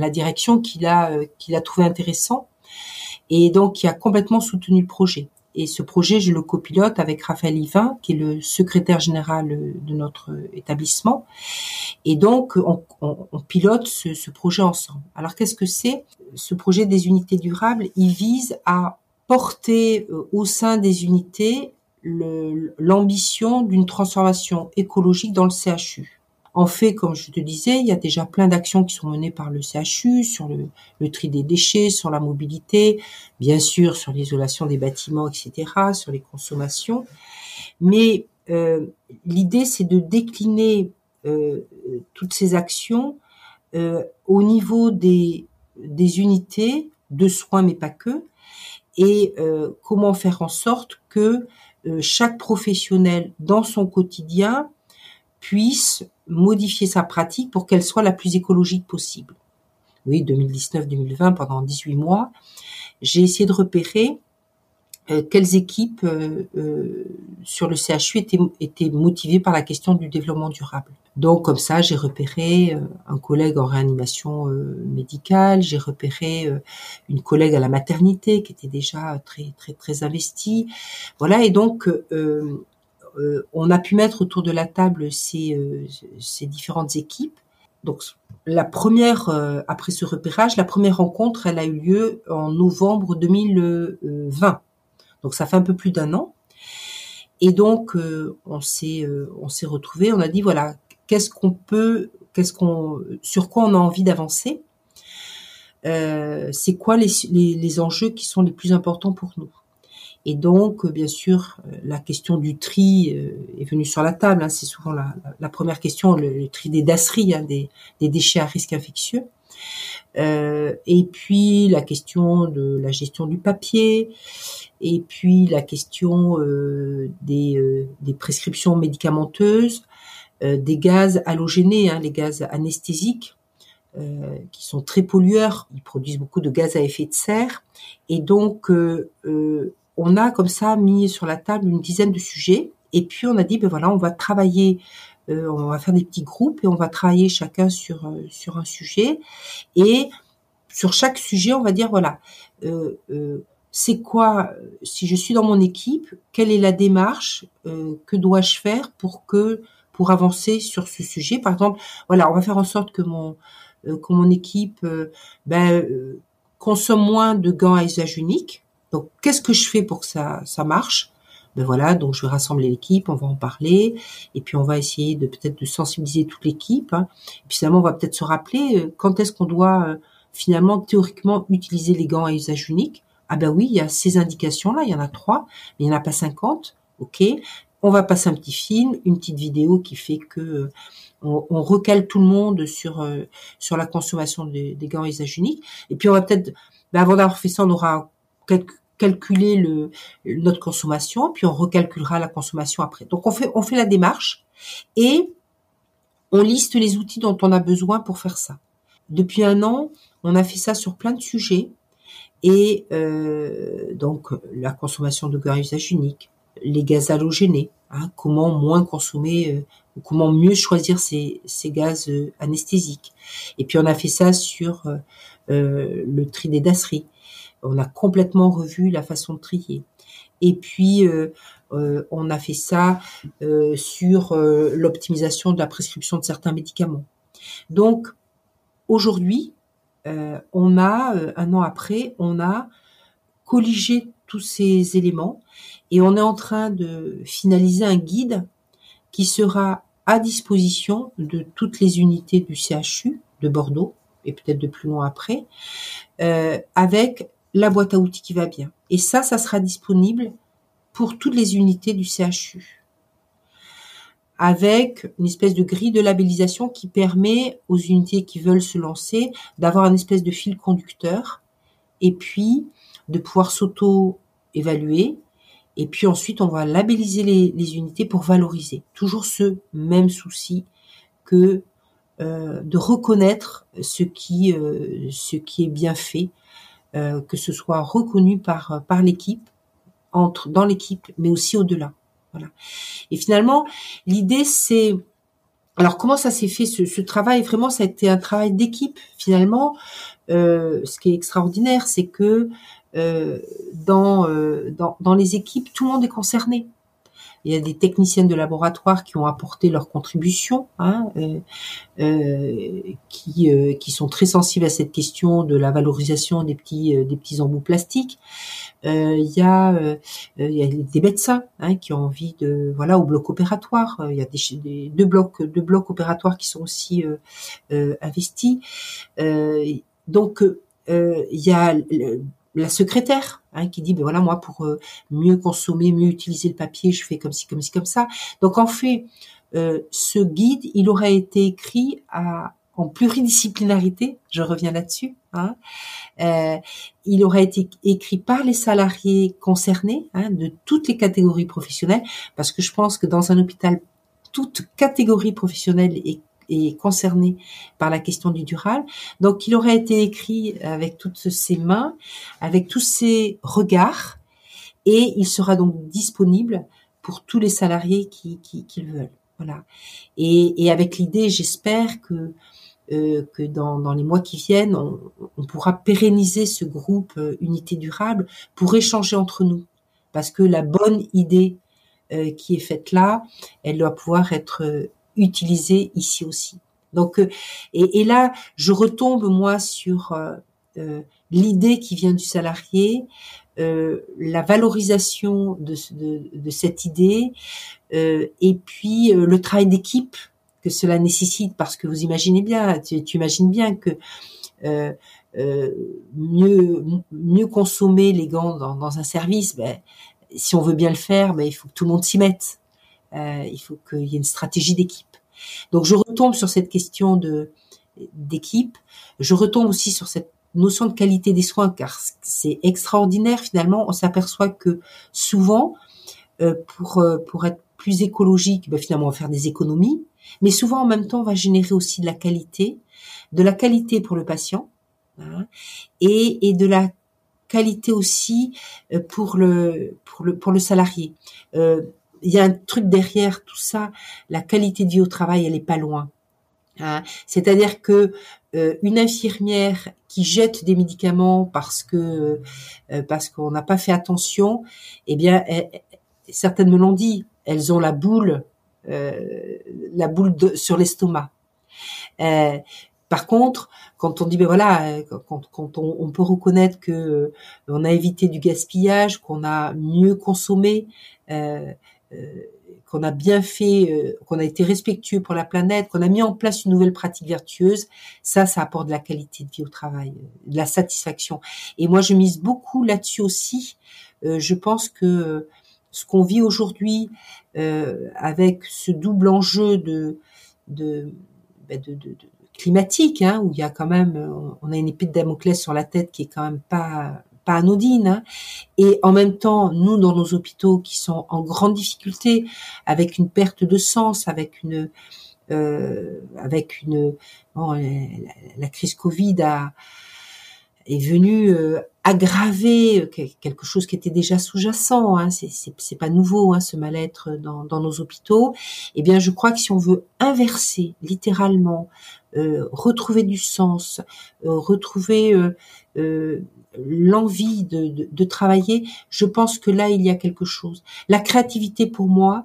la direction qui l'a qui l'a trouvé intéressant et donc qui a complètement soutenu le projet. Et ce projet, je le copilote avec Raphaël Yvain, qui est le secrétaire général de notre établissement. Et donc, on, pilote ce, projet ensemble. Alors, qu'est-ce que c'est? Ce projet des unités durables, il vise à porter euh, au sein des unités l'ambition d'une transformation écologique dans le CHU. En fait, comme je te disais, il y a déjà plein d'actions qui sont menées par le CHU sur le, tri des déchets, sur la mobilité, bien sûr sur l'isolation des bâtiments, etc., sur les consommations. Mais euh, l'idée, c'est de décliner euh, toutes ces actions euh, au niveau des, des unités de soins, mais pas que, et comment faire en sorte que chaque professionnel dans son quotidien puisse modifier sa pratique pour qu'elle soit la plus écologique possible. Oui, 2019-2020, pendant 18 mois, j'ai essayé de repérer euh, quelles équipes euh, euh, sur le CHU étaient, étaient motivées par la question du développement durable. Donc comme ça, j'ai repéré un collègue en réanimation médicale, j'ai repéré une collègue à la maternité qui était déjà très très très investie. Voilà, et donc euh, on a pu mettre autour de la table ces, euh, ces différentes équipes. Donc la première, euh, après ce repérage, la première rencontre, elle a eu lieu en novembre 2020. Donc ça fait un peu plus d'un an. Et donc on s'est on s'est retrouvé, on a dit voilà qu'est-ce qu'on peut, qu'est-ce qu'on, sur quoi on a envie d'avancer? c'est quoi les, les enjeux qui sont les plus importants pour nous? Et donc, euh, bien sûr, euh, la question du tri euh, est venue sur la table. Hein. c'est souvent la, première question, le, tri des dasseries, hein, des, déchets à risque infectieux. et puis la question de la gestion du papier, et puis la question des, prescriptions médicamenteuses, des gaz halogénés, hein, les gaz anesthésiques, qui sont très pollueurs, ils produisent beaucoup de gaz à effet de serre, et donc on a comme ça mis sur la table une dizaine de sujets et puis on a dit ben voilà on va travailler euh, on va faire des petits groupes et on va travailler chacun sur euh, sur un sujet. Et sur chaque sujet on va dire voilà euh, c'est quoi si je suis dans mon équipe quelle est la démarche que dois-je faire pour que pour avancer sur ce sujet? Par exemple voilà on va faire en sorte que mon que mon équipe ben, consomme moins de gants à usage unique donc, qu'est-ce que je fais pour que ça, ça marche? Ben voilà, donc je vais rassembler l'équipe, on va en parler, et puis on va essayer de peut-être de sensibiliser toute l'équipe. Hein. Et puis finalement, on va peut-être se rappeler euh, quand est-ce qu'on doit euh, finalement théoriquement utiliser les gants à usage unique? Ah ben oui, il y a ces indications-là, il y en a trois, mais il n'y en a pas 50. Ok, on va passer un petit film, une petite vidéo qui fait que euh, on, recale tout le monde sur sur la consommation des, gants à usage unique. Et puis on va peut-être, ben avant d'avoir fait ça, on aura quelques calculer le, notre consommation, puis on recalculera la consommation après. Donc on fait, on fait la démarche et on liste les outils dont on a besoin pour faire ça. Depuis un an, on a fait ça sur plein de sujets et euh, donc la consommation de gaz à usage unique, les gaz halogénés, hein, comment moins consommer, euh, comment mieux choisir ces, ces gaz euh, anesthésiques. Et puis on a fait ça sur le tri des dasseries. On a complètement revu la façon de trier. Et puis on a fait ça sur l'optimisation de la prescription de certains médicaments. Donc aujourd'hui, euh, on a, euh, un an après, on a colligé tous ces éléments et on est en train de finaliser un guide qui sera à disposition de toutes les unités du CHU de Bordeaux et peut-être de plus loin après, euh, avec la boîte à outils qui va bien. Et ça, ça sera disponible pour toutes les unités du CHU avec une espèce de grille de labellisation qui permet aux unités qui veulent se lancer d'avoir une espèce de fil conducteur et puis de pouvoir s'auto-évaluer. Et puis ensuite, on va labelliser les, unités pour valoriser. Toujours ce même souci que euh, de reconnaître ce qui, euh, ce qui est bien fait, que ce soit reconnu par, par l'équipe, entre dans l'équipe, mais aussi au-delà. Et finalement, l'idée c'est alors comment ça s'est fait ce, travail? Vraiment, ça a été un travail d'équipe finalement. Euh, ce qui est extraordinaire, c'est que euh, dans, euh, dans, dans les équipes, tout le monde est concerné. Il y a des techniciennes de laboratoire qui ont apporté leur contribution, hein, euh, euh, qui, euh, qui sont très sensibles à cette question de la valorisation des petits, des petits embouts plastiques. il y a, il y a des médecins hein, qui ont envie de, voilà, au bloc opératoire. Il y a des, deux blocs, deux blocs opératoires qui sont aussi investis. donc il y a la secrétaire hein, qui dit ben voilà moi pour euh, mieux consommer, mieux utiliser le papier, je fais comme ci, comme ci, comme ça. Donc en fait, euh, ce guide, il aurait été écrit en pluridisciplinarité, je reviens là-dessus. Hein, euh, il aurait été écrit par les salariés concernés hein, de toutes les catégories professionnelles, parce que je pense que dans un hôpital, toute catégorie professionnelle est est concerné par la question du durable. Donc il aurait été écrit avec toutes ses mains, avec tous ses regards, et il sera donc disponible pour tous les salariés qui, qui, le veulent. Voilà. Et, et avec l'idée, j'espère que euh, que dans, dans, les mois qui viennent, on, on pourra pérenniser ce groupe euh, Unité Durable pour échanger entre nous. Parce que la bonne idée euh, qui est faite là, elle doit pouvoir être euh, utilisé ici aussi. Donc, euh, et, là, je retombe moi sur euh, euh, l'idée qui vient du salarié, la valorisation de, de, cette idée, et puis le travail d'équipe que cela nécessite, parce que vous imaginez bien, tu, imagines bien que mieux mieux consommer les gants dans, dans un service, ben, si on veut bien le faire, ben, il faut que tout le monde s'y mette. Euh, il faut qu'il y ait une stratégie d'équipe. Donc je retombe sur cette question de d'équipe. Je retombe aussi sur cette notion de qualité des soins car c'est extraordinaire finalement. On s'aperçoit que souvent euh, pour euh, pour être plus écologique, ben, finalement on va faire des économies, mais souvent en même temps on va générer aussi de la qualité, de la qualité pour le patient hein, et, et de la qualité aussi pour le pour le pour le salarié. Il y a un truc derrière tout ça. La qualité de vie au travail, elle est pas loin. Hein. C'est-à-dire que euh, une infirmière qui jette des médicaments parce que euh, parce qu'on n'a pas fait attention, eh bien, certaines me l'ont dit, elles ont la boule, euh, la boule sur l'estomac. par contre, quand on dit ben voilà, quand, on, peut reconnaître que on a évité du gaspillage, qu'on a mieux consommé, qu'on a bien fait, euh, qu'on a été respectueux pour la planète, qu'on a mis en place une nouvelle pratique vertueuse, ça, ça apporte de la qualité de vie au travail, euh, de la satisfaction. Et moi, je mise beaucoup là-dessus aussi. je pense que ce qu'on vit aujourd'hui avec ce double enjeu de, de, ben de, de, de climatique, hein, où il y a quand même, on a une épée de Damoclès sur la tête qui est quand même pas pas anodine. Hein. Et en même temps, nous, dans nos hôpitaux qui sont en grande difficulté, avec une perte de sens, avec une, euh, avec une, bon, la, crise Covid a, est venue euh, aggraver quelque chose qui était déjà sous-jacent. Hein. C'est pas nouveau hein, ce mal-être dans, dans, nos hôpitaux. Eh bien, je crois que si on veut inverser littéralement, euh, retrouver du sens, euh, retrouver euh, l'envie de, de, de, travailler, je pense que là il y a quelque chose. La créativité pour moi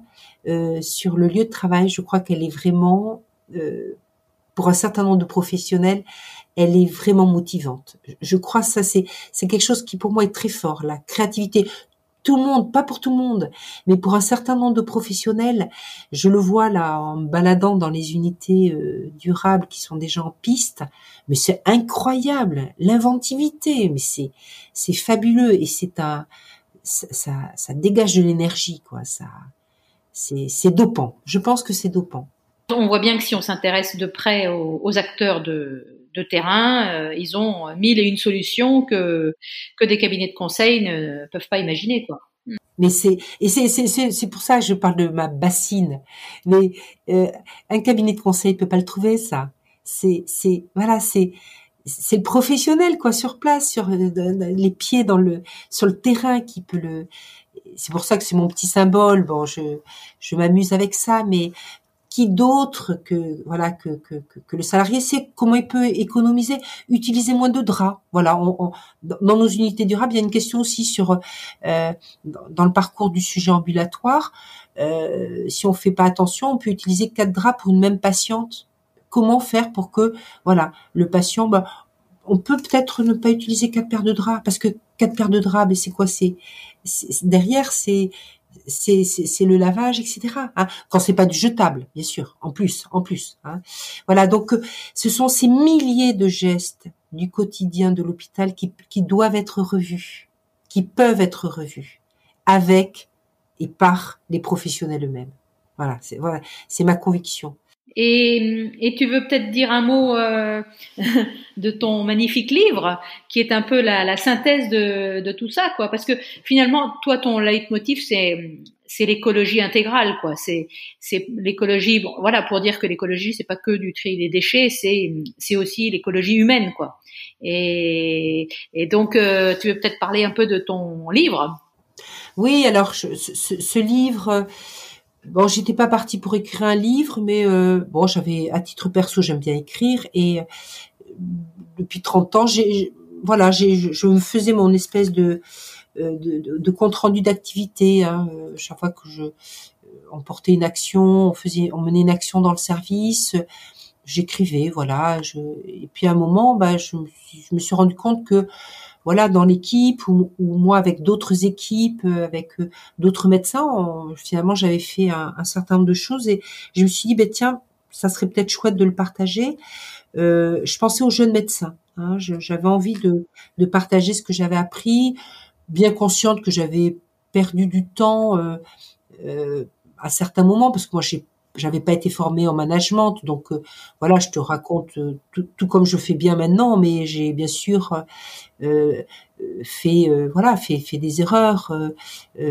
sur le lieu de travail, je crois qu'elle est vraiment pour un certain nombre de professionnels, elle est vraiment motivante. Je crois que ça c'est c'est quelque chose qui pour moi est très fort. La créativité, tout le monde, pas pour tout le monde, mais pour un certain nombre de professionnels, je le vois là en me baladant dans les unités euh, durables qui sont déjà en piste, mais c'est incroyable l'inventivité, mais c'est c'est fabuleux et c'est un ça, ça, dégage de l'énergie quoi, ça c'est c'est dopant. Je pense que c'est dopant. On voit bien que si on s'intéresse de près aux acteurs de terrain, euh, ils ont mille et une solutions que que des cabinets de conseil ne peuvent pas imaginer quoi. Mais c'est pour ça que je parle de ma bassine. Mais euh, un cabinet de conseil peut pas le trouver ça. C'est voilà c'est le professionnel quoi sur place sur euh, les pieds dans le sur le terrain qui peut le c'est pour ça que c'est mon petit symbole bon je je m'amuse avec ça mais qui d'autre que voilà que, que, que, le salarié sait comment il peut économiser, utiliser moins de draps. Voilà, dans nos unités durables, il y a une question aussi sur euh, dans le parcours du sujet ambulatoire. Euh, si on fait pas attention, on peut utiliser quatre draps pour une même patiente. Comment faire pour que voilà le patient, bah, on peut peut-être ne pas utiliser quatre paires de draps parce que quatre paires de draps, mais c'est quoi? C'est derrière, c'est c'est le lavage, etc. Hein, quand c'est pas du jetable, bien sûr. En plus, en plus. Hein. Voilà. Donc, euh, ce sont ces milliers de gestes du quotidien de l'hôpital qui, qui doivent être revus, qui peuvent être revus avec et par les professionnels eux-mêmes. Voilà. C'est voilà, c'est ma conviction. Et, et, tu veux peut-être dire un mot euh, de ton magnifique livre, qui est un peu la, la synthèse de, de, tout ça, quoi. Parce que finalement, toi, ton leitmotiv, c'est c'est l'écologie intégrale, quoi. C'est c'est l'écologie. Bon, voilà, pour dire que l'écologie, c'est pas que du tri des déchets, c'est c'est aussi l'écologie humaine, quoi. Et, et donc, euh, tu veux peut-être parler un peu de ton livre? Oui, alors ce, ce livre bon, j'étais pas partie pour écrire un livre, mais euh, bon, j'avais à titre perso, j'aime bien écrire et euh, depuis 30 ans, j'ai voilà, j'ai je me faisais mon espèce de euh, de, de, compte rendu d'activité. Hein, chaque fois que je on portait une action, on faisait, on menait une action dans le service, j'écrivais, voilà. Je, et puis à un moment, bah, je, je me suis rendu compte que voilà dans l'équipe ou, moi avec d'autres équipes, euh, avec euh, d'autres médecins, finalement j'avais fait un, certain nombre de choses et je me suis dit ben tiens ça serait peut-être chouette de le partager. Euh, je pensais aux jeunes médecins. Hein, j'avais envie de, partager ce que j'avais appris, bien consciente que j'avais perdu du temps euh, euh, à certains moments parce que moi j'ai j'avais pas été formée en management, donc euh, voilà, je te raconte euh, tout, comme je fais bien maintenant, mais j'ai bien sûr euh, fait voilà fait fait des erreurs.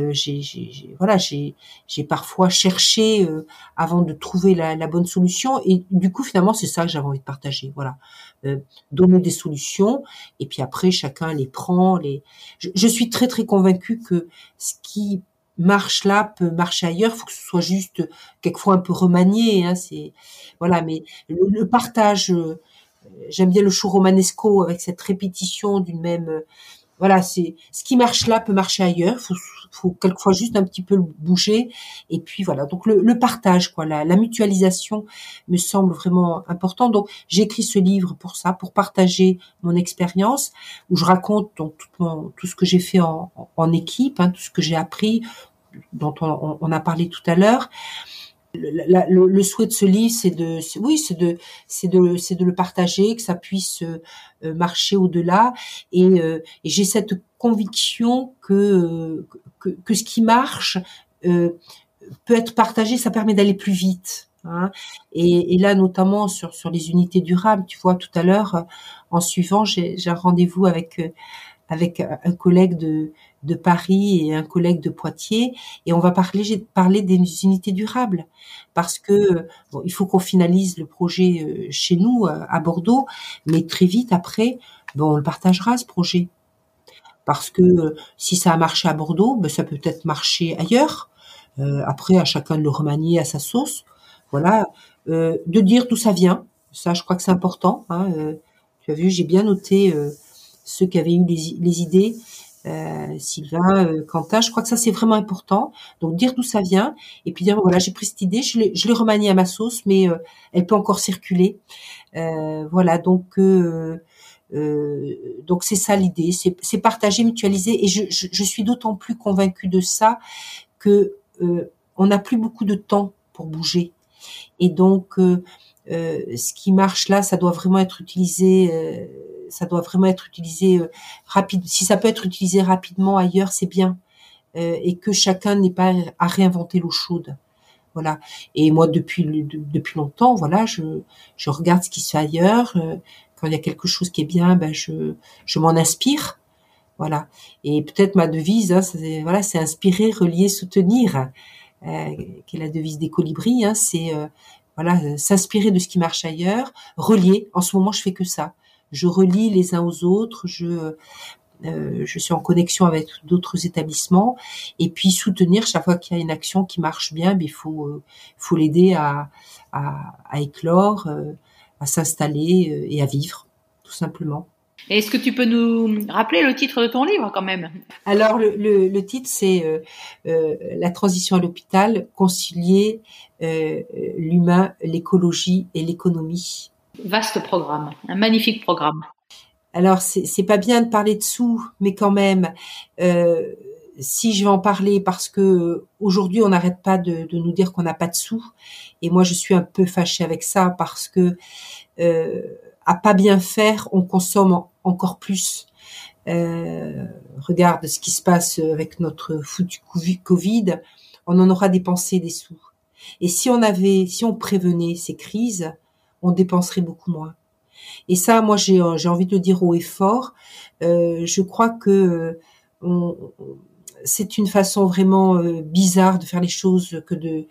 j'ai voilà j'ai j'ai parfois cherché avant de trouver la, la, bonne solution et du coup finalement c'est ça que j'avais envie de partager. Voilà, donner des solutions et puis après chacun les prend. Les je, je suis très très convaincue que ce qui marche là peut marcher ailleurs. Faut que ce soit juste quelquefois un peu remanié. Hein, c'est voilà, mais le, partage. Euh, j'aime bien le show romanesco avec cette répétition d'une même. Voilà, c'est ce qui marche là peut marcher ailleurs. Faut, faut quelquefois juste un petit peu le bouger. Et puis voilà. Donc le, partage, quoi, la, mutualisation me semble vraiment important. Donc j'ai écrit ce livre pour ça, pour partager mon expérience, où je raconte donc tout, tout ce que j'ai fait en, en équipe, hein, tout ce que j'ai appris, dont on, a parlé tout à l'heure. Le, le, souhait de ce livre, c'est de, oui, c'est de, c'est de, c'est de le partager, que ça puisse euh, marcher au-delà. Et, euh, et j'ai cette conviction que, que, que ce qui marche euh, peut être partagé, ça permet d'aller plus vite. Hein. Et, et, là, notamment sur sur les unités durables, tu vois, tout à l'heure, en suivant, j'ai un rendez-vous avec avec un collègue de, de Paris et un collègue de Poitiers, et on va parler, parler des unités durables, parce que bon, il faut qu'on finalise le projet euh, chez nous à Bordeaux, mais très vite après, bon, on le partagera ce projet, parce que euh, si ça a marché à Bordeaux, ben, ça peut peut-être marcher ailleurs. Euh, après, à chacun de le remanier à sa sauce. Voilà, euh, de dire d'où ça vient. Ça, je crois que c'est important. Hein, euh, tu as vu, j'ai bien noté euh, ceux qui avaient eu les, les idées. Euh, Sylvain, euh, Quentin, je crois que ça c'est vraiment important. Donc dire d'où ça vient et puis dire voilà j'ai pris cette idée, je l'ai, je l'ai remaniée à ma sauce, mais elle peut encore circuler. voilà donc donc c'est ça l'idée, c'est, partager, mutualiser et je, suis d'autant plus convaincue de ça que on n'a plus beaucoup de temps pour bouger et donc euh, ce qui marche là, ça doit vraiment être utilisé, euh, ça doit vraiment être utilisé euh, rapide. Si ça peut être utilisé rapidement ailleurs, c'est bien, et que chacun n'ait pas à réinventer l'eau chaude. Voilà. Et moi, depuis depuis longtemps, voilà, je je regarde ce qui se fait ailleurs. quand il y a quelque chose qui est bien, ben je je m'en inspire. Voilà. Et peut-être ma devise, hein, c'est voilà, c'est inspirer, relier, soutenir, euh, qui est la devise des colibris. Hein, c'est voilà, euh, s'inspirer de ce qui marche ailleurs, relier. En ce moment, je fais que ça. Je relie les uns aux autres. Je euh, je suis en connexion avec d'autres établissements et puis soutenir chaque fois qu'il y a une action qui marche bien, mais il faut euh, faut l'aider à, à, à éclore, euh, à s'installer et à vivre, tout simplement. Est-ce que tu peux nous rappeler le titre de ton livre quand même? Alors le, le, le titre c'est euh, euh, La transition à l'hôpital, concilier euh, l'humain, l'écologie et l'économie. Vaste programme, un magnifique programme. Alors c'est, pas bien de parler de sous, mais quand même, euh, si je vais en parler parce que aujourd'hui on n'arrête pas de, de, nous dire qu'on n'a pas de sous, et moi je suis un peu fâchée avec ça parce que euh, à pas bien faire, on consomme encore plus. Euh, regarde ce qui se passe avec notre foutu Covid, on en aura dépensé des sous. Et si on avait, si on prévenait ces crises, on dépenserait beaucoup moins. Et ça, moi, j'ai j'ai envie de le dire haut et fort. Euh, je crois que on, c'est une façon vraiment euh, bizarre de faire les choses que de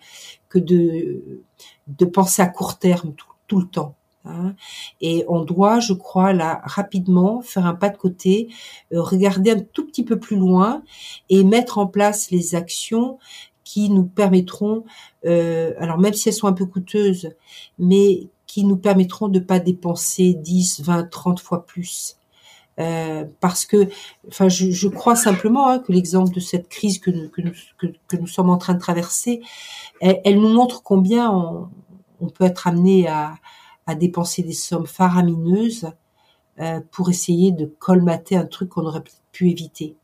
que de de penser à court terme tout, le temps. Hein. Et on doit, je crois, là rapidement faire un pas de côté, euh, regarder un tout petit peu plus loin et mettre en place les actions qui nous permettront, euh, alors même si elles sont un peu coûteuses, mais qui nous permettront de pas dépenser 10, 20, 30 fois plus. Euh, parce que, enfin, je, je crois simplement hein, que l'exemple de cette crise que nous, que, nous, que, nous sommes en train de traverser, elle, elle nous montre combien on, on peut être amené à, à dépenser des sommes faramineuses euh, pour essayer de colmater un truc qu'on aurait pu éviter.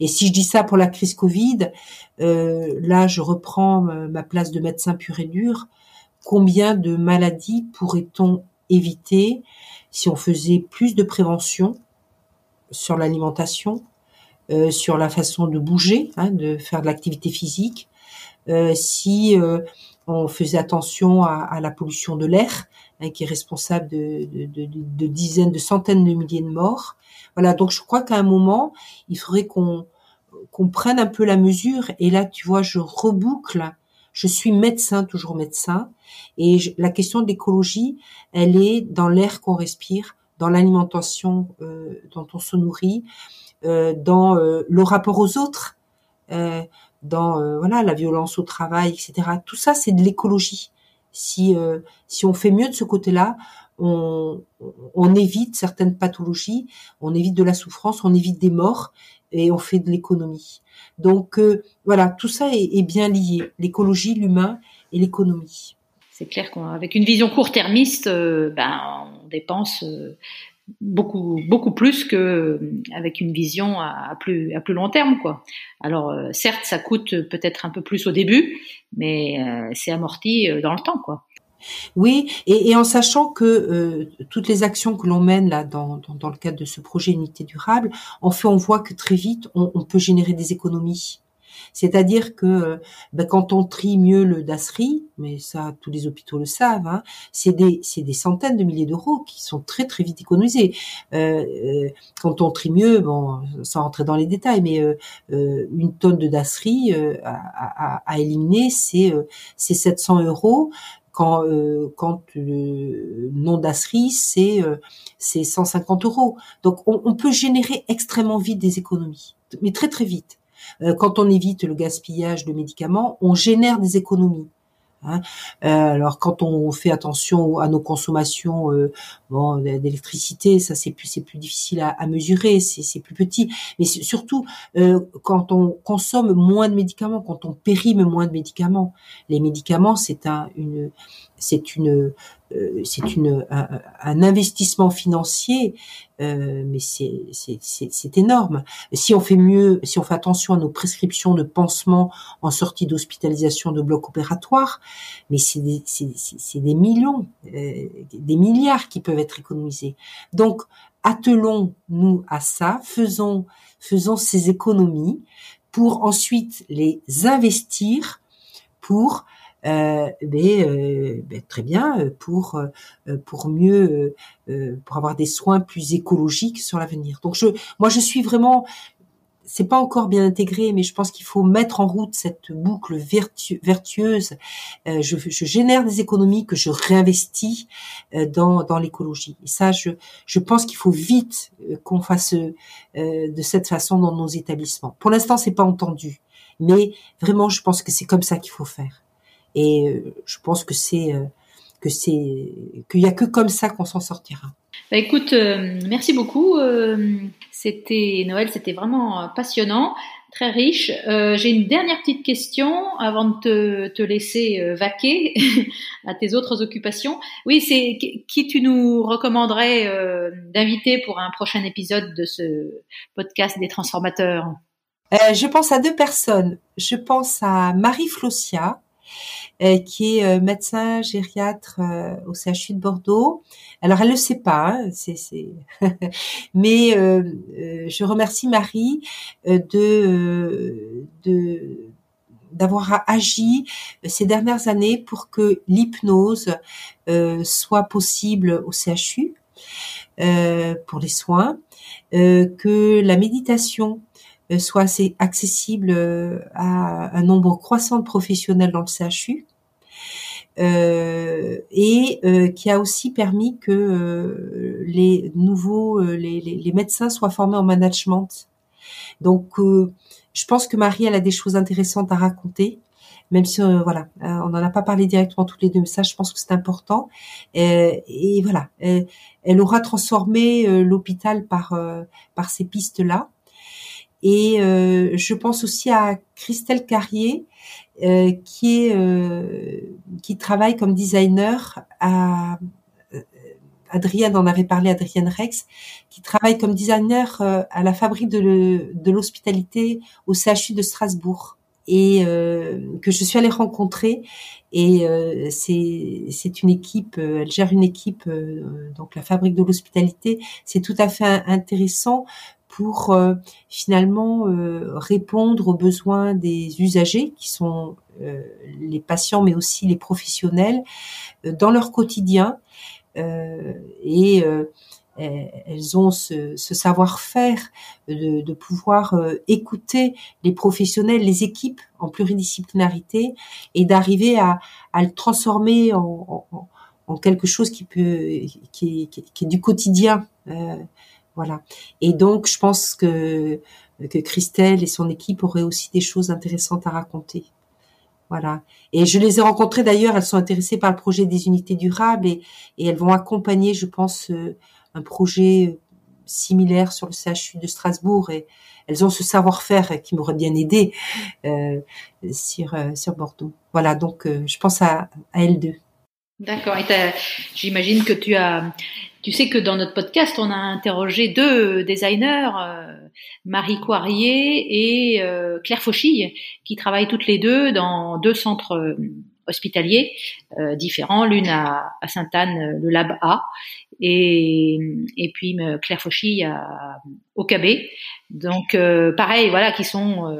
Et si je dis ça pour la crise Covid, euh, là je reprends ma place de médecin pur et dur. Combien de maladies pourrait-on éviter si on faisait plus de prévention sur l'alimentation, euh, sur la façon de bouger, hein, de faire de l'activité physique, euh, si euh, on faisait attention à, à la pollution de l'air, Hein, qui est responsable de, de, de, de, dizaines, de centaines de milliers de morts. Voilà, donc je crois qu'à un moment, il faudrait qu'on qu'on prenne un peu la mesure. Et là, tu vois, je reboucle. Je suis médecin, toujours médecin, et la question de l'écologie, elle est dans l'air qu'on respire, dans l'alimentation euh, dont on se nourrit, euh, dans euh, le rapport aux autres, dans voilà la violence au travail, etc. Tout ça, c'est de l'écologie. Si, si on fait mieux de ce côté-là, on, on, évite certaines pathologies, on évite de la souffrance, on évite des morts et on fait de l'économie. Donc euh, voilà, tout ça est, bien lié, l'écologie, l'humain et l'économie. C'est clair qu'avec une vision court-termiste, euh, ben, on dépense beaucoup beaucoup plus que euh, avec une vision à, plus à plus long terme quoi. Alors euh, certes ça coûte peut-être un peu plus au début, mais euh, c'est amorti dans le temps quoi. Oui, et, et en sachant que euh, toutes les actions que l'on mène là dans, dans, dans, le cadre de ce projet Unité durable, en fait, on voit que très vite, on, on peut générer des économies. C'est-à-dire que ben, quand on trie mieux le DASRI, mais ça tous les hôpitaux le savent, hein, c'est des des centaines de milliers d'euros qui sont très très vite économisés. Euh, euh, quand on trie mieux, bon, sans rentrer dans les détails, mais euh, une tonne de DASRI à, à, à, éliminer, c'est c'est 700 euros quand quand le non d'ASRI c'est c'est 150 euros. Donc on, on, peut générer extrêmement vite des économies, mais très très vite. Euh, quand on évite le gaspillage de médicaments, on génère des économies. Hein. Euh, alors quand on fait attention à nos consommations euh, bon, d'électricité, ça c'est plus c'est plus difficile à, mesurer, c'est plus petit. Mais surtout quand on consomme moins de médicaments, quand on périme moins de médicaments, les médicaments c'est un une c'est une euh, c'est une un, investissement financier, euh, mais c'est c'est énorme. Si on fait mieux, si on fait attention à nos prescriptions de pansements en sortie d'hospitalisation de bloc opératoire, mais c'est des des millions, euh, des milliards qui peuvent être économisés. Donc attelons-nous à ça, faisons faisons ces économies pour ensuite les investir pour euh, mais, euh, ben, très bien euh, pour euh, pour mieux pour avoir des soins plus écologiques sur l'avenir. Donc je moi je suis vraiment c'est pas encore bien intégré, mais je pense qu'il faut mettre en route cette boucle vertueuse. je, je, génère des économies que je réinvestis dans, dans l'écologie. Et ça, je, je pense qu'il faut vite qu'on fasse de cette façon dans nos établissements. Pour l'instant, c'est pas entendu, mais vraiment, je pense que c'est comme ça qu'il faut faire. Et euh, je pense que c'est euh, que c'est qu'il y a que comme ça qu'on s'en sortira. Bah écoute, euh, merci beaucoup. c'était Noël, c'était vraiment passionnant, très riche. J'ai une dernière petite question avant de te, te laisser vaquer à tes autres occupations. Oui, c'est qui tu nous recommanderais d'inviter pour un prochain épisode de ce podcast des transformateurs? Je pense à deux personnes. Je pense à Marie Flossia qui est euh, médecin gériatre euh, au CHU de Bordeaux. Alors elle le sait pas, hein, c'est, mais je remercie Marie de de d'avoir agi ces dernières années pour que l'hypnose soit possible au CHU pour les soins, que la méditation soit assez accessible à un nombre croissant de professionnels dans le CHU euh, et euh, qui a aussi permis que euh, les nouveaux les, les, médecins soient formés en management. Donc, je pense que Marie, elle a des choses intéressantes à raconter, même si voilà, on n'en a pas parlé directement tous les deux, mais ça, je pense que c'est important. Et, voilà, elle, aura transformé l'hôpital par par ces pistes-là. Et je pense aussi à Christelle Carrier, euh, qui est euh, qui travaille comme designer à euh, Adrienne en avait parlé, Adrienne Rex, qui travaille comme designer à la fabrique de l'hospitalité au CHU de Strasbourg et que je suis allée rencontrer. Et c'est une équipe, elle gère une équipe, donc la fabrique de l'hospitalité. C'est tout à fait intéressant pour euh, finalement euh, répondre aux besoins des usagers qui sont euh, les patients mais aussi les professionnels dans leur quotidien. Et elles ont ce, savoir-faire de, pouvoir écouter les professionnels, les équipes en pluridisciplinarité et d'arriver à, le transformer en, quelque chose qui peut qui, qui est du quotidien voilà. Et donc, je pense que, que Christelle et son équipe auraient aussi des choses intéressantes à raconter. Voilà. Et je les ai rencontrées d'ailleurs, elles sont intéressées par le projet des unités durables et, elles vont accompagner, je pense, euh, un projet similaire sur le CHU de Strasbourg et elles ont ce savoir-faire qui m'aurait bien aidé euh, sur, euh, Bordeaux. Voilà, donc euh, je pense à elles deux. D'accord. Et j'imagine que tu as tu sais que dans notre podcast, on a interrogé deux designers, euh, Marie Coirier et euh, Claire Fauchille, qui travaillent toutes les deux dans deux centres euh, hospitaliers différents, l'une à, à Sainte-Anne, le Lab A, et, et puis Claire Fauchy à, au KB. Donc pareil, voilà, qui sont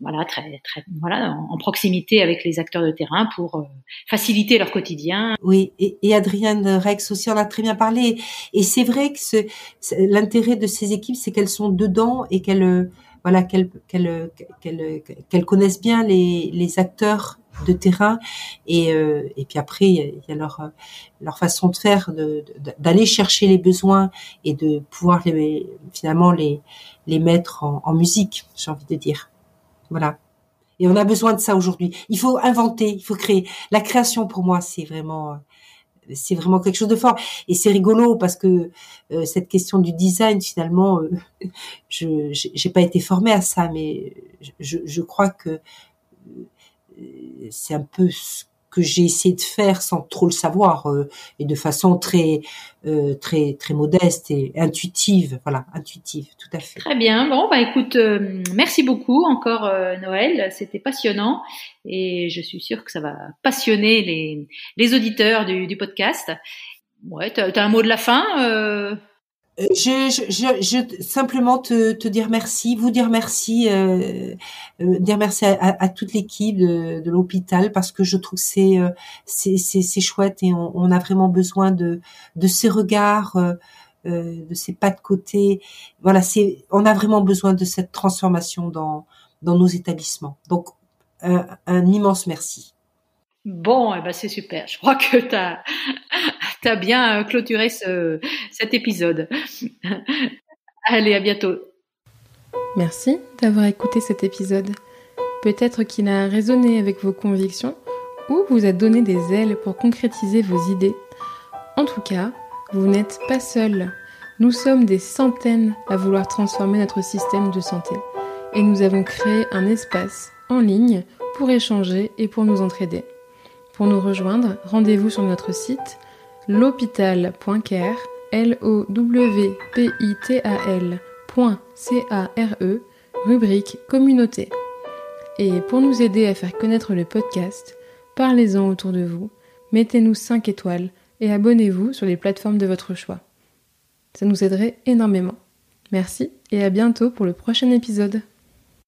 voilà très très voilà en, proximité avec les acteurs de terrain pour faciliter leur quotidien. Oui, et, et Adrienne Rex aussi en a très bien parlé. Et c'est vrai que l'intérêt de ces équipes, c'est qu'elles sont dedans et qu'elles voilà qu'elles qu'elles qu'elles connaissent bien les, les acteurs de terrain. Et euh, et puis après il y a leur leur façon de faire de d'aller chercher les besoins et de pouvoir les finalement les les mettre en, en musique j'ai envie de dire. Voilà. Et on a besoin de ça aujourd'hui. Il faut inventer il faut créer. La création pour moi c'est vraiment c'est vraiment quelque chose de fort. Et c'est rigolo parce que euh, cette question du design, finalement, euh, je j'ai pas été formée à ça, mais je, je crois que euh, c'est un peu ce que j'ai essayé de faire sans trop le savoir euh, et de façon très euh, très très modeste et intuitive. Voilà intuitive tout à fait. Très bien. Bon bah écoute euh, merci beaucoup encore Noël. C'était passionnant et je suis sûre que ça va passionner les les auditeurs du, du podcast. Ouais t'as as un mot de la fin je, je, je, simplement te, te, dire merci, vous dire merci, euh, euh, dire merci à, à, toute l'équipe de, de l'hôpital parce que je trouve que c'est euh, c'est c'est chouette et on, on, a vraiment besoin de de ces regards, euh, euh, de ces pas de côté. Voilà, c'est on a vraiment besoin de cette transformation dans dans nos établissements. Donc un, un immense merci. Bon, eh ben c'est super. Je crois que tu as, bien clôturé ce, cet épisode. Allez, à bientôt. Merci d'avoir écouté cet épisode. Peut-être qu'il a résonné avec vos convictions ou vous a donné des ailes pour concrétiser vos idées. En tout cas, vous n'êtes pas seul. Nous sommes des centaines à vouloir transformer notre système de santé. Et nous avons créé un espace en ligne pour échanger et pour nous entraider. Pour nous rejoindre, rendez-vous sur notre site l'hôpital.care, l o w p i t a r e rubrique communauté. Et pour nous aider à faire connaître le podcast, parlez-en autour de vous, mettez-nous 5 étoiles et abonnez-vous sur les plateformes de votre choix. Ça nous aiderait énormément. Merci et à bientôt pour le prochain épisode.